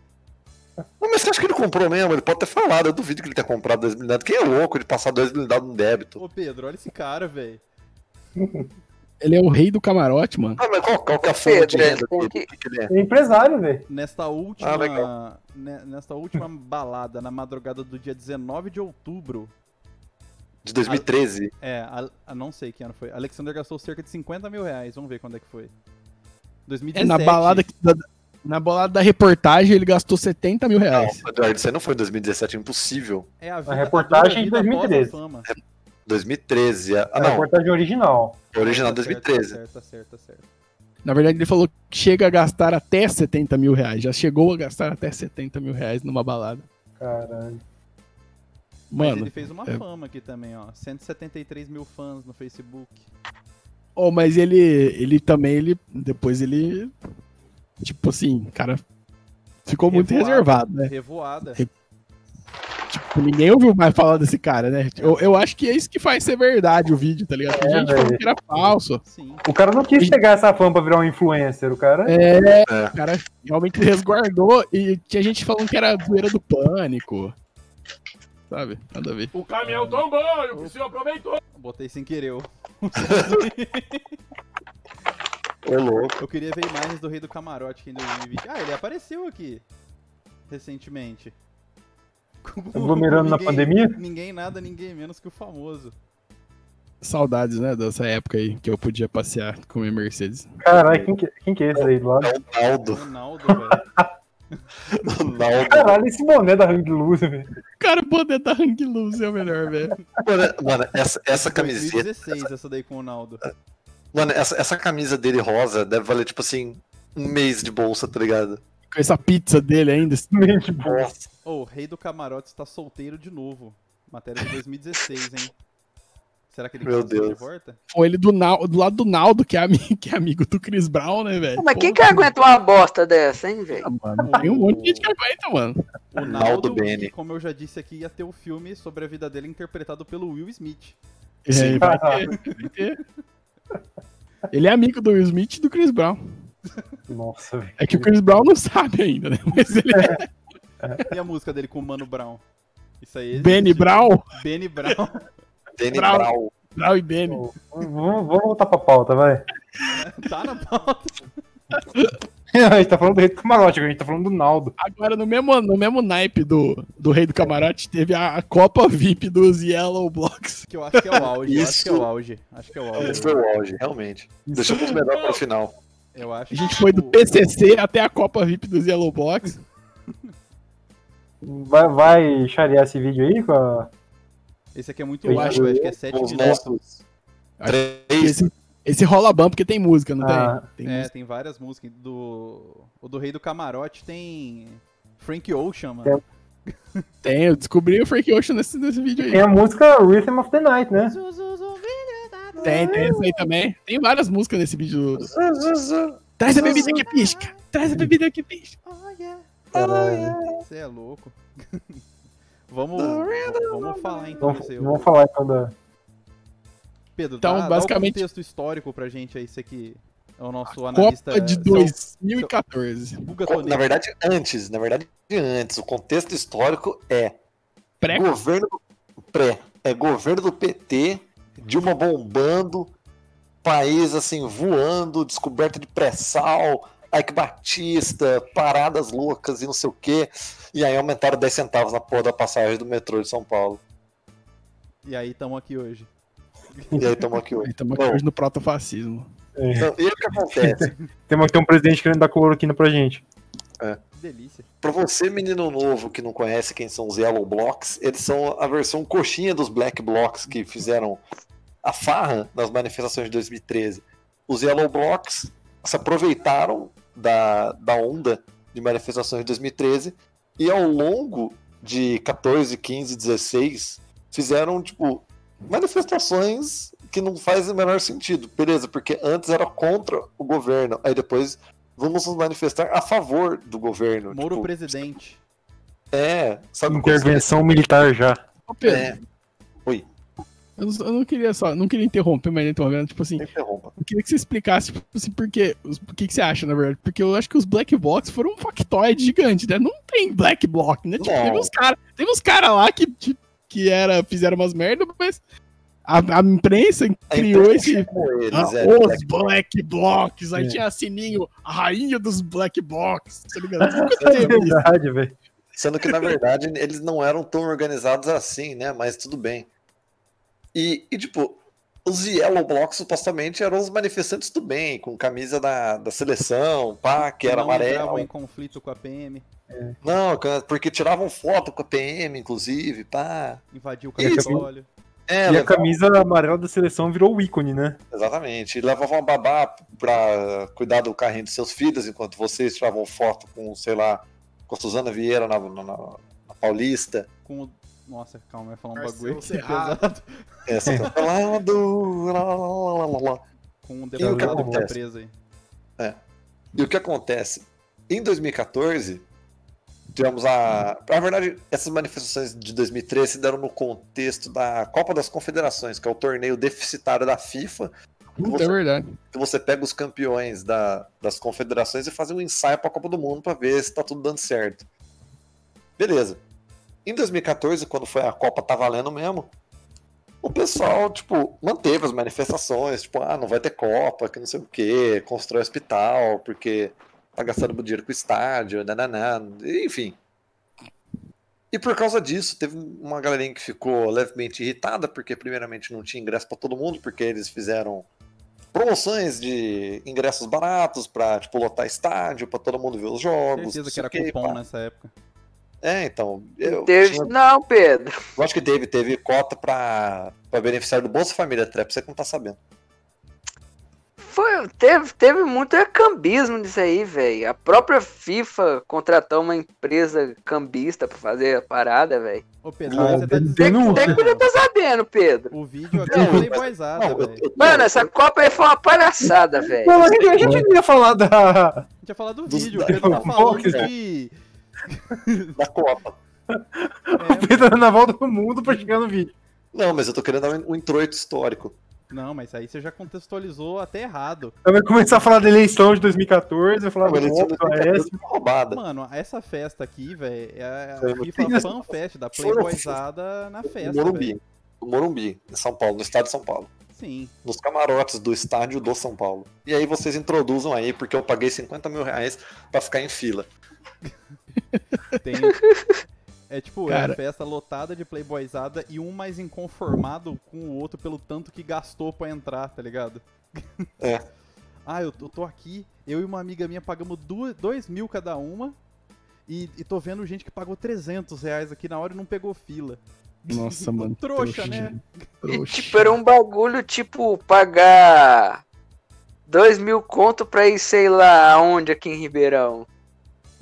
Não, mas você acha que ele comprou mesmo? Ele pode ter falado, eu duvido que ele tenha comprado dois blindados. Quem é louco de passar dois blindados no débito? Ô, Pedro, olha esse cara, velho. ele é o rei do camarote, mano. Ah, mas qual, qual que é a fonte dele? que- O que, que ele é? É empresário, velho. Nesta Ah, última. legal. ne- nesta última balada, na madrugada do dia 19 de outubro. De 2013. É, a, a- não sei que ano foi. Alexander gastou cerca de 50 mil reais. Vamos ver quando é que foi. É, 2017. na balada, que- na balada da reportagem ele gastou 70 mil Não, reais. Eduardo, isso aí não foi em 2017, é impossível. É a, vida, reportagem a de vida após a 2013. fama. 2013. Ah, É a não. reportagem original. Original Tá certo, 2013. Tá certo, tá certo, tá certo. Na verdade, ele falou que chega a gastar até 70 mil reais. Já chegou a gastar até 70 mil reais numa balada. Caralho. Mas Mano, ele fez uma é- fama aqui também, ó. 173 mil fãs no Facebook. oh, mas ele, ele também, ele depois ele, tipo assim, cara, ficou muito reservado, né? Revoada. Tipo, ninguém ouviu mais falar desse cara, né? Eu, eu acho que é isso que faz ser verdade o vídeo, tá ligado? É, gente falando velho. que era falso. Sim. O cara não quis pegar essa fama pra virar um influencer. O cara. É, É. o cara realmente resguardou e tinha gente falando que era zoeira do pânico. Sabe? Nada a ver. O caminhão tombou, o senhor aproveitou. Botei sem querer. Eu, Ô, louco. eu queria ver imagens do Rei do Camarote aqui em 2020. Ah, ele apareceu aqui. Recentemente. Aglomerando na pandemia? Ninguém nada, ninguém menos que o famoso. Saudades, né? Dessa época aí que eu podia passear com minha Mercedes. Caralho, quem que, quem que é esse aí do lado? É o Naldo. Ronaldo, velho. O Naldo. Caralho, esse boné da Hang Loose, velho. Cara, o poder da Hang Loose é o melhor, velho. Mano, mano, essa, essa camiseta. 2016 essa daí com o Ronaldo. Mano, essa, essa camisa dele rosa deve valer, tipo assim, um mês de bolsa, tá ligado? Com essa pizza dele ainda. Mente boa. Nossa. Ô, o Rei do Camarote está solteiro de novo. Matéria de 2016, hein? Será que ele Meu cansou de Deus. volta? Com ele do, do lado do Naldo, que é, ami- que é amigo do Chris Brown, né, velho? Mas quem Pô, que aguenta uma bosta dessa, hein, velho? mano, Tem um monte de gente que aguenta, mano. O Naldo Naldo, Bene. como eu já disse aqui, ia ter o filme sobre a vida dele interpretado pelo Will Smith. É, vai ter, vai ter. Ele é amigo do Will Smith e do Chris Brown. Nossa, velho. É que o Chris Brown não sabe ainda, né? Mas ele é E a música dele com o Mano Brown? Isso aí existe. Benny Brown. Benny Brown. Danny Brau. Brown. Brown e Benny. Vamos, vamos voltar pra pauta, vai. tá na pauta. a gente tá falando do rei do camarote, agora a gente tá falando do Naldo. Agora, no mesmo, no mesmo naipe do, do Rei do Camarote, teve a, Copa VIP dos Yellow Blocks. Que eu acho que é o auge. Eu acho Isso. que é o auge. Acho que é o auge. Esse foi o auge, realmente. Deixamos o melhor para o final. Eu acho A gente foi do PCC até a Copa VIP dos Yellow Blocks. Vai, vai charear esse vídeo aí com a... Esse aqui é muito longo, acho- que é 7 Com os minutos. três. Esse, rola bam porque tem música, não Ah, tem? Tem É, música. tem várias músicas. Do... O do Rei do Camarote tem Frank Ocean, mano. Tem, eu descobri o Freak Ocean nesse, nesse vídeo Tem aí. a música Rhythm of the Night, né? Tem, tem isso aí também. Tem várias músicas nesse vídeo. do- Traz a bebida que pisca! Traz a bebida que pisca! Você é louco. vamos, vamos falar então Vamos, vamos falar então da... Pedro, Então, dá, basicamente- dá um contexto histórico pra gente aí, você que é o nosso analista. Copa de seu- 2014. Guga Co- Toneto. Na verdade, antes, na verdade, antes, o contexto histórico é Pré governo pré, é governo do PT, Dilma bombando, país assim voando, descoberta de pré-sal, Ike Batista, paradas loucas e não sei o quê. E aí aumentaram 10 centavos na porra da passagem do metrô de São Paulo. E aí, estamos aqui hoje. E aí estamos aqui hoje. Estamos aqui hoje no protofascismo. Então, e aí o que acontece? Temos aqui um presidente querendo dar cloroquina pra gente. Que delícia. Pra você, menino novo, que não conhece quem são os Yellow Blocks, eles são a versão coxinha dos Black Blocks que fizeram a farra nas manifestações de 2013. Os Yellow Blocks se aproveitaram da, da onda de manifestações de 2013 e ao longo de 14, 15, 16 fizeram, tipo, manifestações que não fazem o menor sentido. Beleza, porque antes era contra o governo, aí depois vamos nos manifestar a favor do governo. Moro tipo, presidente. é, sabe Intervenção militar já. Ô, Pedro, É, Oi, eu, não, eu não queria só, não queria interromper, mas interrompendo, tipo assim, interrompa. eu queria que você explicasse, tipo assim, por quê, os- o que, que você acha, na verdade? Porque eu acho que os Black Blocks foram um factoide gigante, né? Não tem Black Bloc, né? Tipo, Não. teve uns caras cara lá que, que, que era, fizeram umas merda, mas a, a imprensa A criou imprensa esse... eles, Ah, é, os Black. Black Blocks, aí É. tinha sininho, a rainha dos Black Blocks, tá ligado? É verdade, velho. Sendo que, na verdade, eles não eram tão organizados assim, né? Mas tudo bem. E, e, tipo, os Yellow Blocks supostamente eram os manifestantes do bem, com camisa da, da seleção, pá, que era não entravam amarelo. em conflito com a PM, Não, porque tiravam foto com a PM, inclusive, pá. invadiu o Isso. Capitólio. É, E a levavam- camisa amarela da seleção virou o ícone, né? Exatamente. E levavam uma babá pra cuidar do carrinho dos seus filhos, enquanto vocês tiravam foto com, sei lá, com a Suzana Vieira na, na- na- na Paulista. Com o... Nossa, calma, eu ia falar um Marcelo bagulho aqui Serrado. pesado. Essa lado. lá, lá, lá, lá, lá. Com um o que deputado que tá preso aí. E o que acontece? Em 2014, tivemos a. Na verdade, essas manifestações de 2013 se deram no contexto da Copa das Confederações, que é o torneio deficitário da FIFA, Puta, é verdade. que você pega os campeões da- das confederações e faz um ensaio para a Copa do Mundo para ver se tá tudo dando certo. Beleza. Em 2014, quando foi a Copa tá valendo mesmo, o pessoal, tipo, manteve as manifestações, tipo, ah, não vai ter Copa, que não sei o quê, constrói hospital, porque tá gastando dinheiro com o estádio, nananã, enfim. E por causa disso, teve uma galerinha que ficou levemente irritada, porque primeiramente não tinha ingresso para todo mundo, porque eles fizeram promoções de ingressos baratos pra, tipo, lotar estádio, pra todo mundo ver os jogos. Certeza que era quê, cupom pá. nessa época. É, então. Eu Teve... tinha- Não, Pedro. eu acho que teve, teve cota pra, pra beneficiário do Bolsa Família, até, pra você que não tá sabendo. Foi, teve, teve muito é cambismo nisso aí, velho. A própria FIFA contratou uma empresa cambista pra fazer a parada, velho. Ô, Pedro, você tá den- dizendo denúncia. Tem que tá sabendo, Pedro. o vídeo aqui Não, é Não, eu- velho. eu- Mano, essa Copa aí foi uma palhaçada, velho. Não, a gente, a gente não ia falar da. A gente ia falar do vídeo, o Pedro tá falando que- de... da Copa. É, Pedro na volta do mundo pra chegar no vídeo. Não, mas eu tô querendo dar um introito histórico. Não, mas aí você já contextualizou até errado. Aí vai começar a falar da eleição de 2014, vai falar eles são voto, essa. roubada. Mano, essa festa aqui, velho, é a FIFA fim. Fan Fest da Playboyzada na No festa, Morumbi. No Morumbi, em São Paulo, no estado de São Paulo. Sim. Nos camarotes do estádio do São Paulo. E aí vocês introduzam aí, porque eu paguei 50 mil reais pra ficar em fila. Tem. É tipo, é Cara. a festa lotada de playboyzada e um mais inconformado com o outro pelo tanto que gastou pra entrar, tá ligado? É. ah, eu, tô aqui, eu e uma amiga minha pagamos duas, dois mil cada uma e, e tô vendo gente que pagou 300 reais aqui na hora e não pegou fila. Nossa, mano. Trouxa, né? E, Trouxa. tipo, era um bagulho, tipo, pagar dois mil conto pra ir, sei lá, aonde aqui em Ribeirão.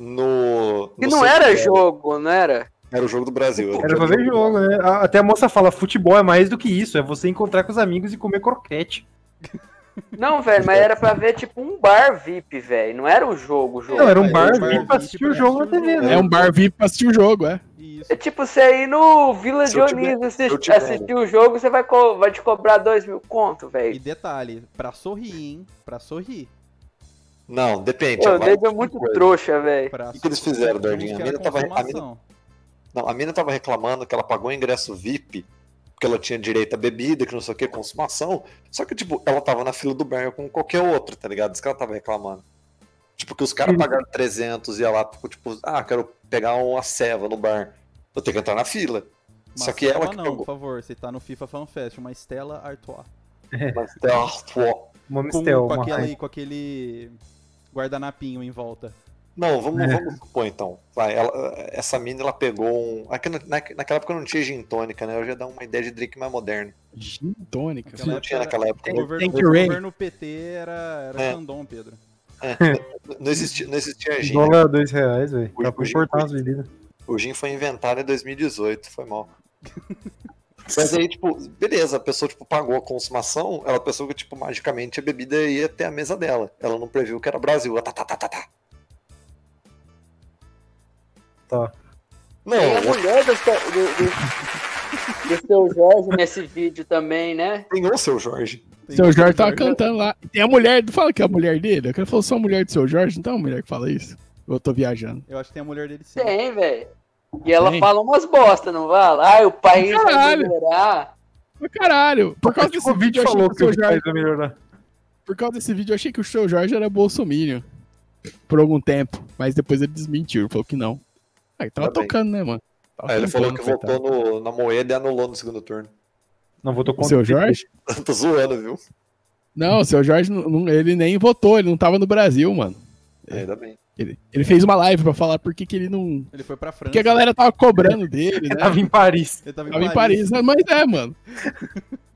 No. E não era jogo, não era? Era o jogo do Brasil. Era pra ver jogo, né? Até a moça fala, futebol é mais do que isso, é você encontrar com os amigos e comer croquete. Não, velho, mas era pra ver, tipo, um bar VIP, velho. Não era o jogo, o jogo. Não, era um bar bar VIP pra assistir o jogo na TV, jogo. né? É um bar VIP pra assistir o jogo, é. Isso. É tipo você ir no Vila Se Dionísio assistir, assistir o jogo, você vai, co- vai te cobrar dois mil conto, E velho. detalhe, pra sorrir, hein? Pra sorrir. Não, depende. Pô, O é muito coisa. trouxa, velho. Pra que eles fizeram, Dardinha? A mina tava- a mina-. Não, a mina tava reclamando que ela pagou o ingresso VIP, porque ela tinha direito a bebida, que não sei o que, consumação. Só que, tipo, ela tava na fila do bar com qualquer outro, tá ligado? Isso que ela tava reclamando. Tipo, que os caras pagaram 300 e ela, tipo, tipo, ah, quero pegar uma ceva no bar. Eu tenho que entrar na fila. Uma Só que ela que não, pegou. por favor, você tá no FIFA Fan Fest, uma Stella Artois. Mas, ah, pô. Uma Com, Mistel, com, uma aquele, com aquele guardanapinho em volta. Não, vamos, É. vamos supor então. Vai, ela- essa mina ela pegou um. aqui na- na- naquela época não tinha gin tônica, né? Eu já dá uma ideia de drink mais moderno. Gin tônica. Não tinha naquela época. O Tem- governo, o rain. governo PT era, era É. Pedro. Não existia, não existia gin. né? Dólar dois reais, velho. Dá pra importar as bebidas. O gin foi inventado em 2018, foi mal. Mas aí, tipo, beleza, a pessoa, tipo, pagou a consumação, ela pensou que, tipo, magicamente a bebida ia até a mesa dela. Ela não previu que era Brasil. Ah, Tá, tá, tá, tá, tá. Tá. Não, Tem a mulher do, seu- do, do- do seu Jorge nesse vídeo também, né? tem o seu Jorge. Tem Seu Jorge tava cantando lá. Tem a mulher, fala que é a mulher dele. Eu quero falar só a mulher do seu Jorge, não tem uma mulher que fala isso? Eu tô viajando. Eu acho que tem a mulher dele sim. Tem, velho. E ela Tem. fala umas bosta, não fala? Ah, o país vai melhorar. Caralho, por causa desse o vídeo vídeo eu achei falou que o que o seu Jorge. vai melhorar. Por causa desse vídeo eu achei que o seu Jorge era bolsominion. Por algum tempo. Mas depois ele desmentiu, falou que não. Aí tava Tá bem. tocando, né, mano? Tava Aí ele falou que votou no- na moeda e anulou no segundo turno. Não votou O contra seu PT. Jorge? Tô zoando, viu? Não, o seu Jorge, ele nem votou, ele não tava no Brasil, mano. É. Ainda bem. Ele, ele fez uma live pra falar por que que ele não. Ele foi pra França. Porque a galera tava cobrando dele, né? Tava em Paris. Ele tava em Tava em Paris. Paris, né? mas é, mano.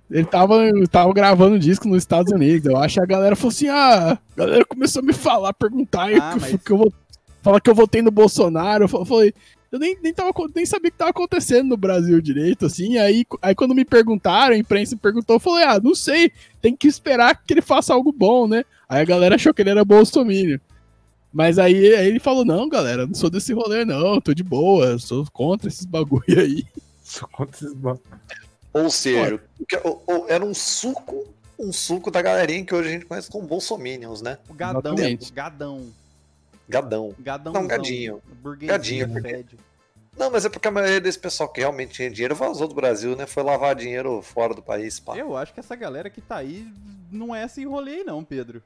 Ele tava, tava gravando disco nos Estados Unidos. Eu acho que a galera falou assim: ah, a galera começou a me falar, perguntar Ah, que, mas- que eu vou falar que eu votei no Bolsonaro. Eu fa- falei, eu nem, nem, tava, nem sabia o que tava acontecendo no Brasil direito, assim. Aí, aí quando me perguntaram, a imprensa me perguntou, eu falei, ah, não sei, tem que esperar que ele faça algo bom, né? Aí a galera achou que ele era bolsominion. Mas aí, aí ele falou, não, galera, não sou desse rolê, não, tô de boa, sou contra esses bagulho aí. Só contra esses ba- Ou seja, era um suco, um suco da galerinha que hoje a gente conhece como bolsominions, né? O gadão, Exatamente. gadão. Gadão. Gadão. Não, gadinho. Gadinho, porque-. Não, mas é porque a maioria desse pessoal que realmente tinha dinheiro vazou do Brasil, né? Foi lavar dinheiro fora do país, pá. Eu acho que essa galera que tá aí não é esse rolê aí não, Pedro.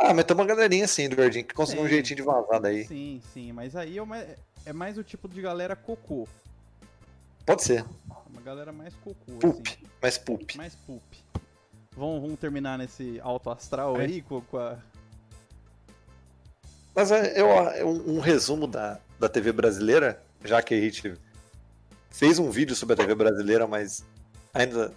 Ah, mas tem uma galerinha assim, Eduardinho, que conseguiu um jeitinho de vazar daí. Sim, sim, mas aí é, uma- é mais o tipo de galera cocô. Pode ser. Uma galera mais cocô, Poop, assim. mas poop. Mais poop. Vamos, vamos terminar nesse alto astral É. aí com, com a... Mas é, eu, é um, um resumo da, da TV brasileira, já que a gente fez um vídeo sobre a TV brasileira, mas ainda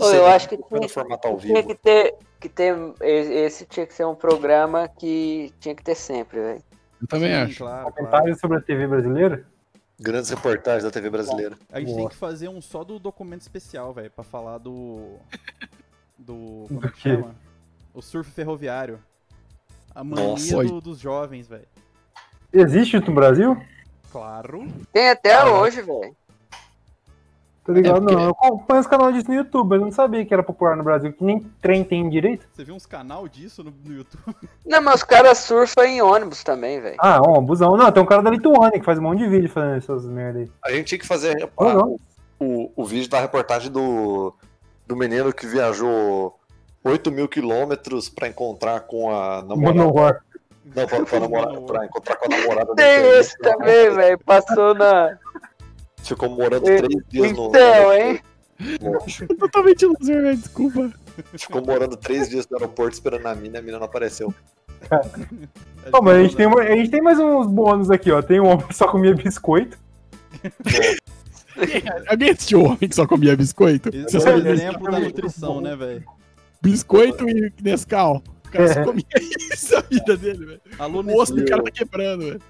Eu acho que tinha, formato ao tinha que ter, que ter. Esse tinha que ser um programa que tinha que ter sempre, velho. Eu também Sim, acho. Claro, claro. Comentários sobre a TV brasileira? Grandes reportagens da TV brasileira. A gente tem Boa. que fazer um só do documento especial, velho, pra falar do. Do. Como Do é que chama? O surf ferroviário. A mania Nossa. do- dos jovens, velho. Existe isso no Brasil? Claro. Tem até hoje, velho. Tô ligado, É, porque- não. Eu acompanho os canais disso no YouTube, mas eu não sabia que era popular no Brasil, que nem trem tem direito. Você viu uns canal disso no, no YouTube? Não, mas os caras surfam em ônibus também, velho. Ah, ó, busão. Não, tem um cara da Lituânia que faz um monte de vídeo fazendo essas merda aí. A gente tinha que fazer ah, não. o, o vídeo da reportagem do, do menino que viajou 8 mil quilômetros pra encontrar com a namorada. Manowar. Não, pra, pra namorar, pra encontrar com a namorada Tem esse também, velho. Passou na. Ficou morando É, três dias no. Então, hein? Totalmente loser, velho. Desculpa. Ficou morando três dias no aeroporto esperando a mina, a mina não apareceu. Ó, mas a gente, tem, uma- a gente tem mais uns bônus aqui, ó. Tem um homem que só comia biscoito. Alguém assistiu o homem que só comia biscoito? Esse é o exemplo da nutrição, né, velho? biscoito e Nescau. O cara só É. comia isso a vida dele, velho. O osso do cara tá quebrando, velho.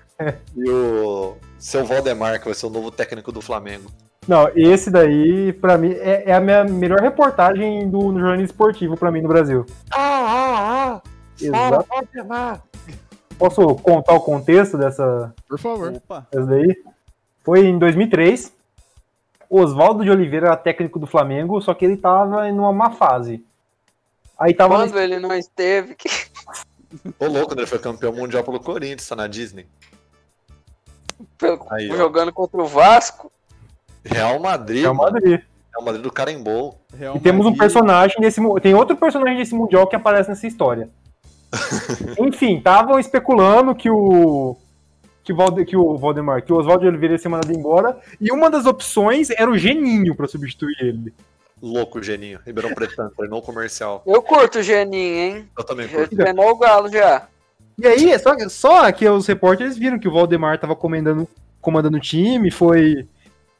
E o seu Valdemar, que vai ser o novo técnico do Flamengo. Não, esse daí, pra mim, é, é a minha melhor reportagem do no jornalismo esportivo pra mim no Brasil. Ah, ah, ah! Exato. Valdemar! Posso contar o contexto dessa, Por favor. Opa. dessa daí? Foi em 2003. Oswaldo de Oliveira era técnico do Flamengo, só que ele tava em uma má fase. Aí tava Quando ele não esteve. que- Ô louco, quando ele foi campeão mundial pelo Corinthians, tá na Disney. Pelo- Aí, ó. jogando contra o Vasco. Real Madrid. Real mano. Madrid. Real Madrid do Carembol. Real E temos um personagem desse. Tem outro personagem desse mundial que aparece nessa história. Enfim, estavam especulando que o. Que Valde, que o Valdemar, que o Oswaldo de Oliveira ia ser mandado embora. E uma das opções era o Geninho pra substituir ele. Louco, Geninho. Ribeirão Pretano, treinou comercial. Eu curto o Geninho, hein? Eu também Já curto. treinou o Galo já. E aí, só, só que os repórteres viram que o Valdemar tava comandando, comandando o time, foi.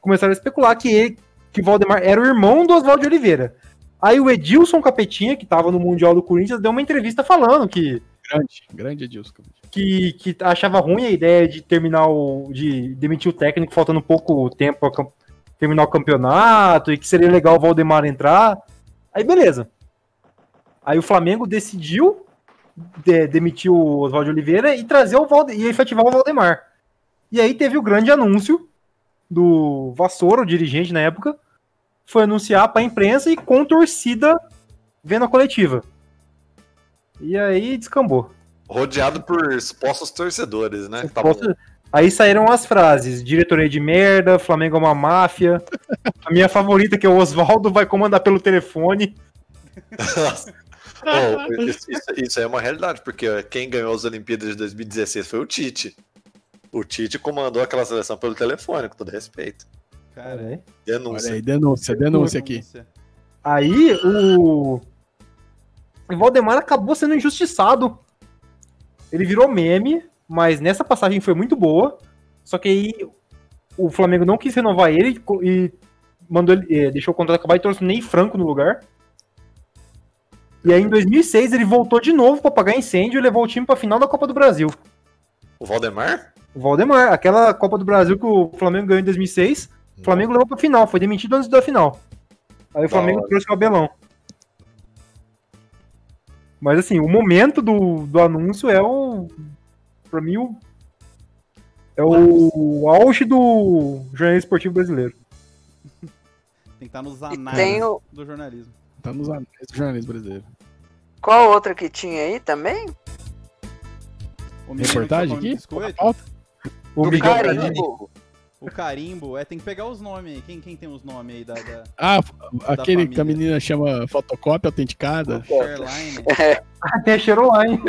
Começaram a especular que ele, que o Valdemar era o irmão do Oswaldo de Oliveira. Aí o Edilson Capetinha, que tava no Mundial do Corinthians, deu uma entrevista falando que Grande, grande Edilson. que, que achava ruim a ideia de terminar o. de demitir o técnico faltando pouco tempo pra cam- terminar o campeonato e que seria legal o Valdemar entrar. Aí beleza. Aí o Flamengo decidiu de- demitir o Oswaldo Oliveira e trazer o Valde e efetivar o Valdemar. E aí teve o grande anúncio do Vassoura, o dirigente na época, foi anunciar pra imprensa e com torcida vendo a coletiva. E aí descambou. Rodeado por supostos torcedores, né? Tá. Aí saíram as frases: diretoria de merda, Flamengo é uma máfia. A minha favorita, que é o Oswaldo, vai comandar pelo telefone. Isso, isso- isso aí é uma realidade, porque quem ganhou as Olimpíadas de 2016 foi o Tite. O Tite comandou aquela seleção pelo telefone, com todo respeito. Cara, Denúncia. aí, denúncia, denúncia aqui. Aí o. O Valdemar acabou sendo injustiçado. Ele virou meme, mas nessa passagem foi muito boa. Só que aí o Flamengo não quis renovar ele e mandou ele, eh, deixou o contrato acabar e trouxe o Ney Franco no lugar. E aí em 2006 ele voltou de novo pra apagar incêndio e levou o time pra final da Copa do Brasil. O Valdemar? O Valdemar, aquela Copa do Brasil que o Flamengo ganhou em 2006, o Flamengo levou pra final, foi demitido antes da final. Aí o Flamengo trouxe o Abelão. Mas assim, o momento do, do anúncio é o. Pra mim, o. É o auge do jornalismo esportivo brasileiro. Tem que estar nos anais tem o. do jornalismo. Tá nos anéis do jornalismo brasileiro. Qual outra que tinha aí também? O Reportagem aqui? O Do Miguel carimbo. o carimbo. É, tem que pegar os nomes aí. Quem, quem tem os nomes aí da, da Ah, aquele que a família. menina chama fotocópia autenticada. Sherline? Até Cheroline.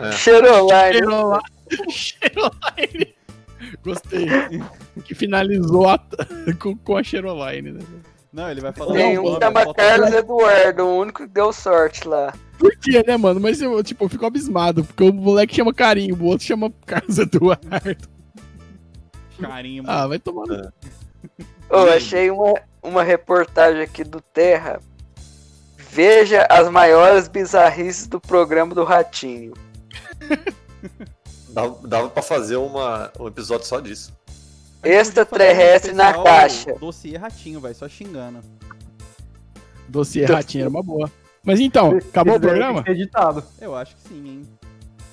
É. Cheiroline. Cheiroline. Cheiroline. Gostei. Que finalizou a- com, com a Cheiroline, né? Não, ele vai falar um chama falta- Carlos Eduardo, o único que deu sorte lá. Por quê, né, mano? Mas eu, tipo, eu fico abismado, porque o moleque chama Carimbo, o outro chama Carlos Eduardo. Carimbo. Ah, vai tomar no... Eu achei uma, uma reportagem aqui do Terra Veja as maiores bizarrices do programa do Ratinho. Dava, dava pra fazer uma, um episódio só disso. Extraterrestre na Especial caixa. Dossiê ratinho, vai, só xingando. Dossiê Ratinho era uma boa. Mas então, acabou o programa? ser editado. Eu acho que sim, hein?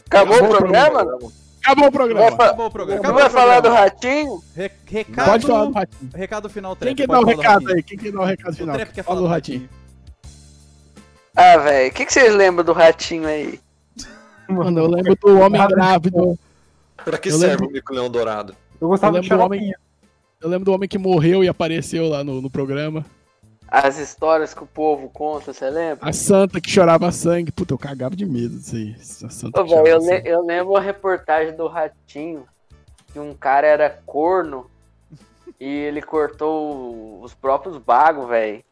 Acabou o Acabou o programa? Acabou o programa. Acabou o programa. acabou vai o falar do. Ratinho? Re- recado, Pode falar do Ratinho. recado final, Quem Trap. quer dar o recado aí? Quem quer dar o recado O final? Trap quer Fala falar do. Ratinho. Ah, velho, o que, que vocês lembram do Ratinho aí? Mano, eu lembro do homem grávido. Pra que Eu serve lembro- o mico-leão dourado? Eu Eu gostava do lembro do homem. xaropinho. Eu lembro do homem que morreu e apareceu lá no, no programa. As histórias que o povo conta, você lembra? A santa que chorava sangue. Puta, eu cagava de medo disso aí. A santa Ô, eu, le- eu lembro a reportagem do Ratinho, que um cara era corno e ele cortou os próprios bagos, velho.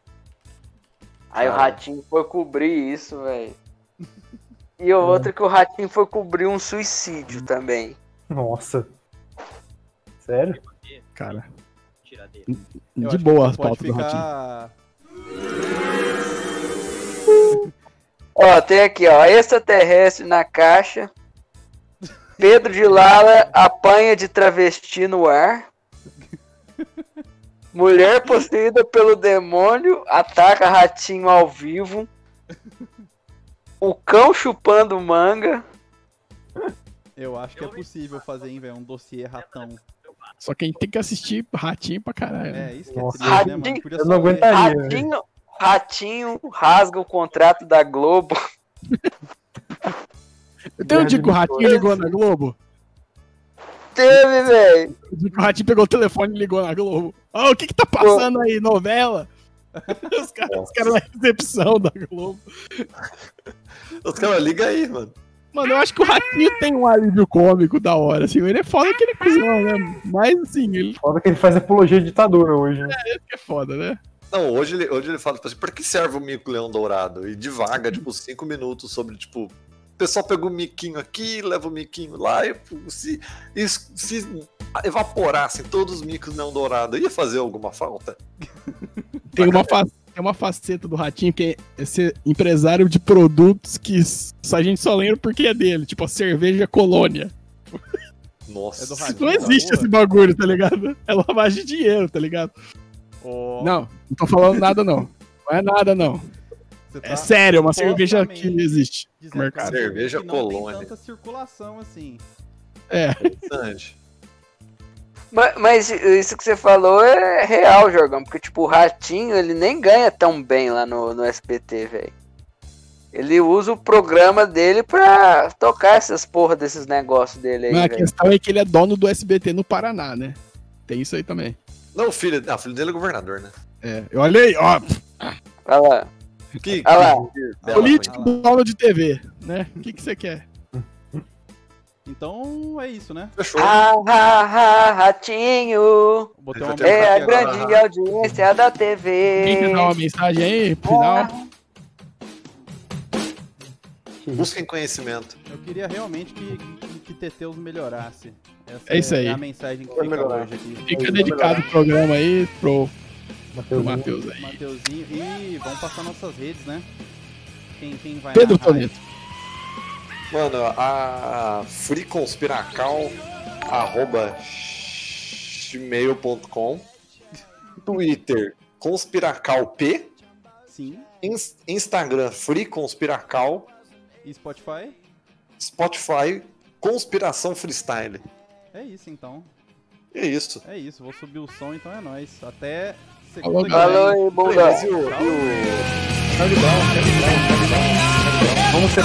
Aí o Cara. Ratinho foi cobrir isso, velho. E o outro que o Ratinho foi cobrir um suicídio também. Nossa. Sério? Cara, Eu de boa as pautas do Ratinho. Ó, tem aqui, ó, extraterrestre na caixa. Pedro de Lala apanha de travesti no ar. Mulher possuída pelo demônio ataca ratinho ao vivo. O cão chupando manga. Eu acho que é possível fazer, hein, velho, um dossiê ratão. Só quem tem que assistir Ratinho pra caralho. né? É, isso que é triste, né, Ratinho- mano? Podia Eu não aguentaria. Ratinho, ratinho rasga o contrato da Globo. Tem um dia que o Ratinho ligou na Globo. Teve, velho. O que Ratinho pegou o telefone e ligou na Globo. Ó, o que que tá passando aí? Novela? Os caras os caras na recepção da Globo. Os caras, liga aí, mano. Mano, eu acho que o Ratinho tem um alívio cômico da hora, assim. Ele é foda que ele é cuzão, né? Mas, assim, ele Foda que ele faz apologia de ditadura hoje. Né? é foda, né? Não, hoje ele, hoje ele fala, tipo assim, pra que serve o mico-leão dourado? E divaga, tipo, cinco minutos sobre, tipo, o pessoal pega o miquinho aqui, leva o miquinho lá, e pô, se, se evaporassem todos os micos leão dourado, ia fazer alguma falta? Tem uma, fa- tem uma faceta do Ratinho que é ser empresário de produtos que a gente só lembra porque é dele. Tipo, a cerveja colônia. Nossa. É do Ratinho. Não existe porra. esse bagulho, tá ligado? É lavagem de dinheiro, tá ligado? Ó, Não, não tô falando nada, não. Não é nada, não. você tá É sério, é uma cerveja que supostamente existe. dizendo mercado. é Cerveja que não tem Colônia. tanta circulação assim. É, Interessante. Mas, mas isso que você falou é real, Jorgão. Porque, tipo, o Ratinho, ele nem ganha tão bem lá no, no SBT, velho. Ele usa o programa dele pra tocar essas porra desses negócios dele aí, mas a questão é que ele é dono do SBT no Paraná, né? Tem isso aí também. Não, o filho, ah, o filho dele é governador, né? É, eu olhei, ó, Olha lá. Que, Olha lá. político dono de TV, né? O que que você quer? Então é isso, né? Fechou. Ah, ah, ah, Ratinho. Botei uma É a aqui agora. grande audiência da Quem TV. dar uma mensagem aí final? Busquem conhecimento. Eu queria realmente que, que, que Teteus melhorasse. Essa É isso aí. É a mensagem que fica melhorar. hoje aqui. Fica dedicado o programa aí pro, pro Matheus. Matheus aí. Mateuzinho. E vamos passar nossas redes, né? Quem, quem vai Pedro Toneto. Mano, a Free Conspiracal, arroba gmail.com, Twitter Conspiracalp? Sim. Ins- Instagram Free Conspiracal, E Spotify? Spotify Conspiração Freestyle. É isso então. É isso. É isso. Vou subir o som, então é nóis. Até Falou, segunda Falou aí, bunda. Mas e o- e o- Vamos ser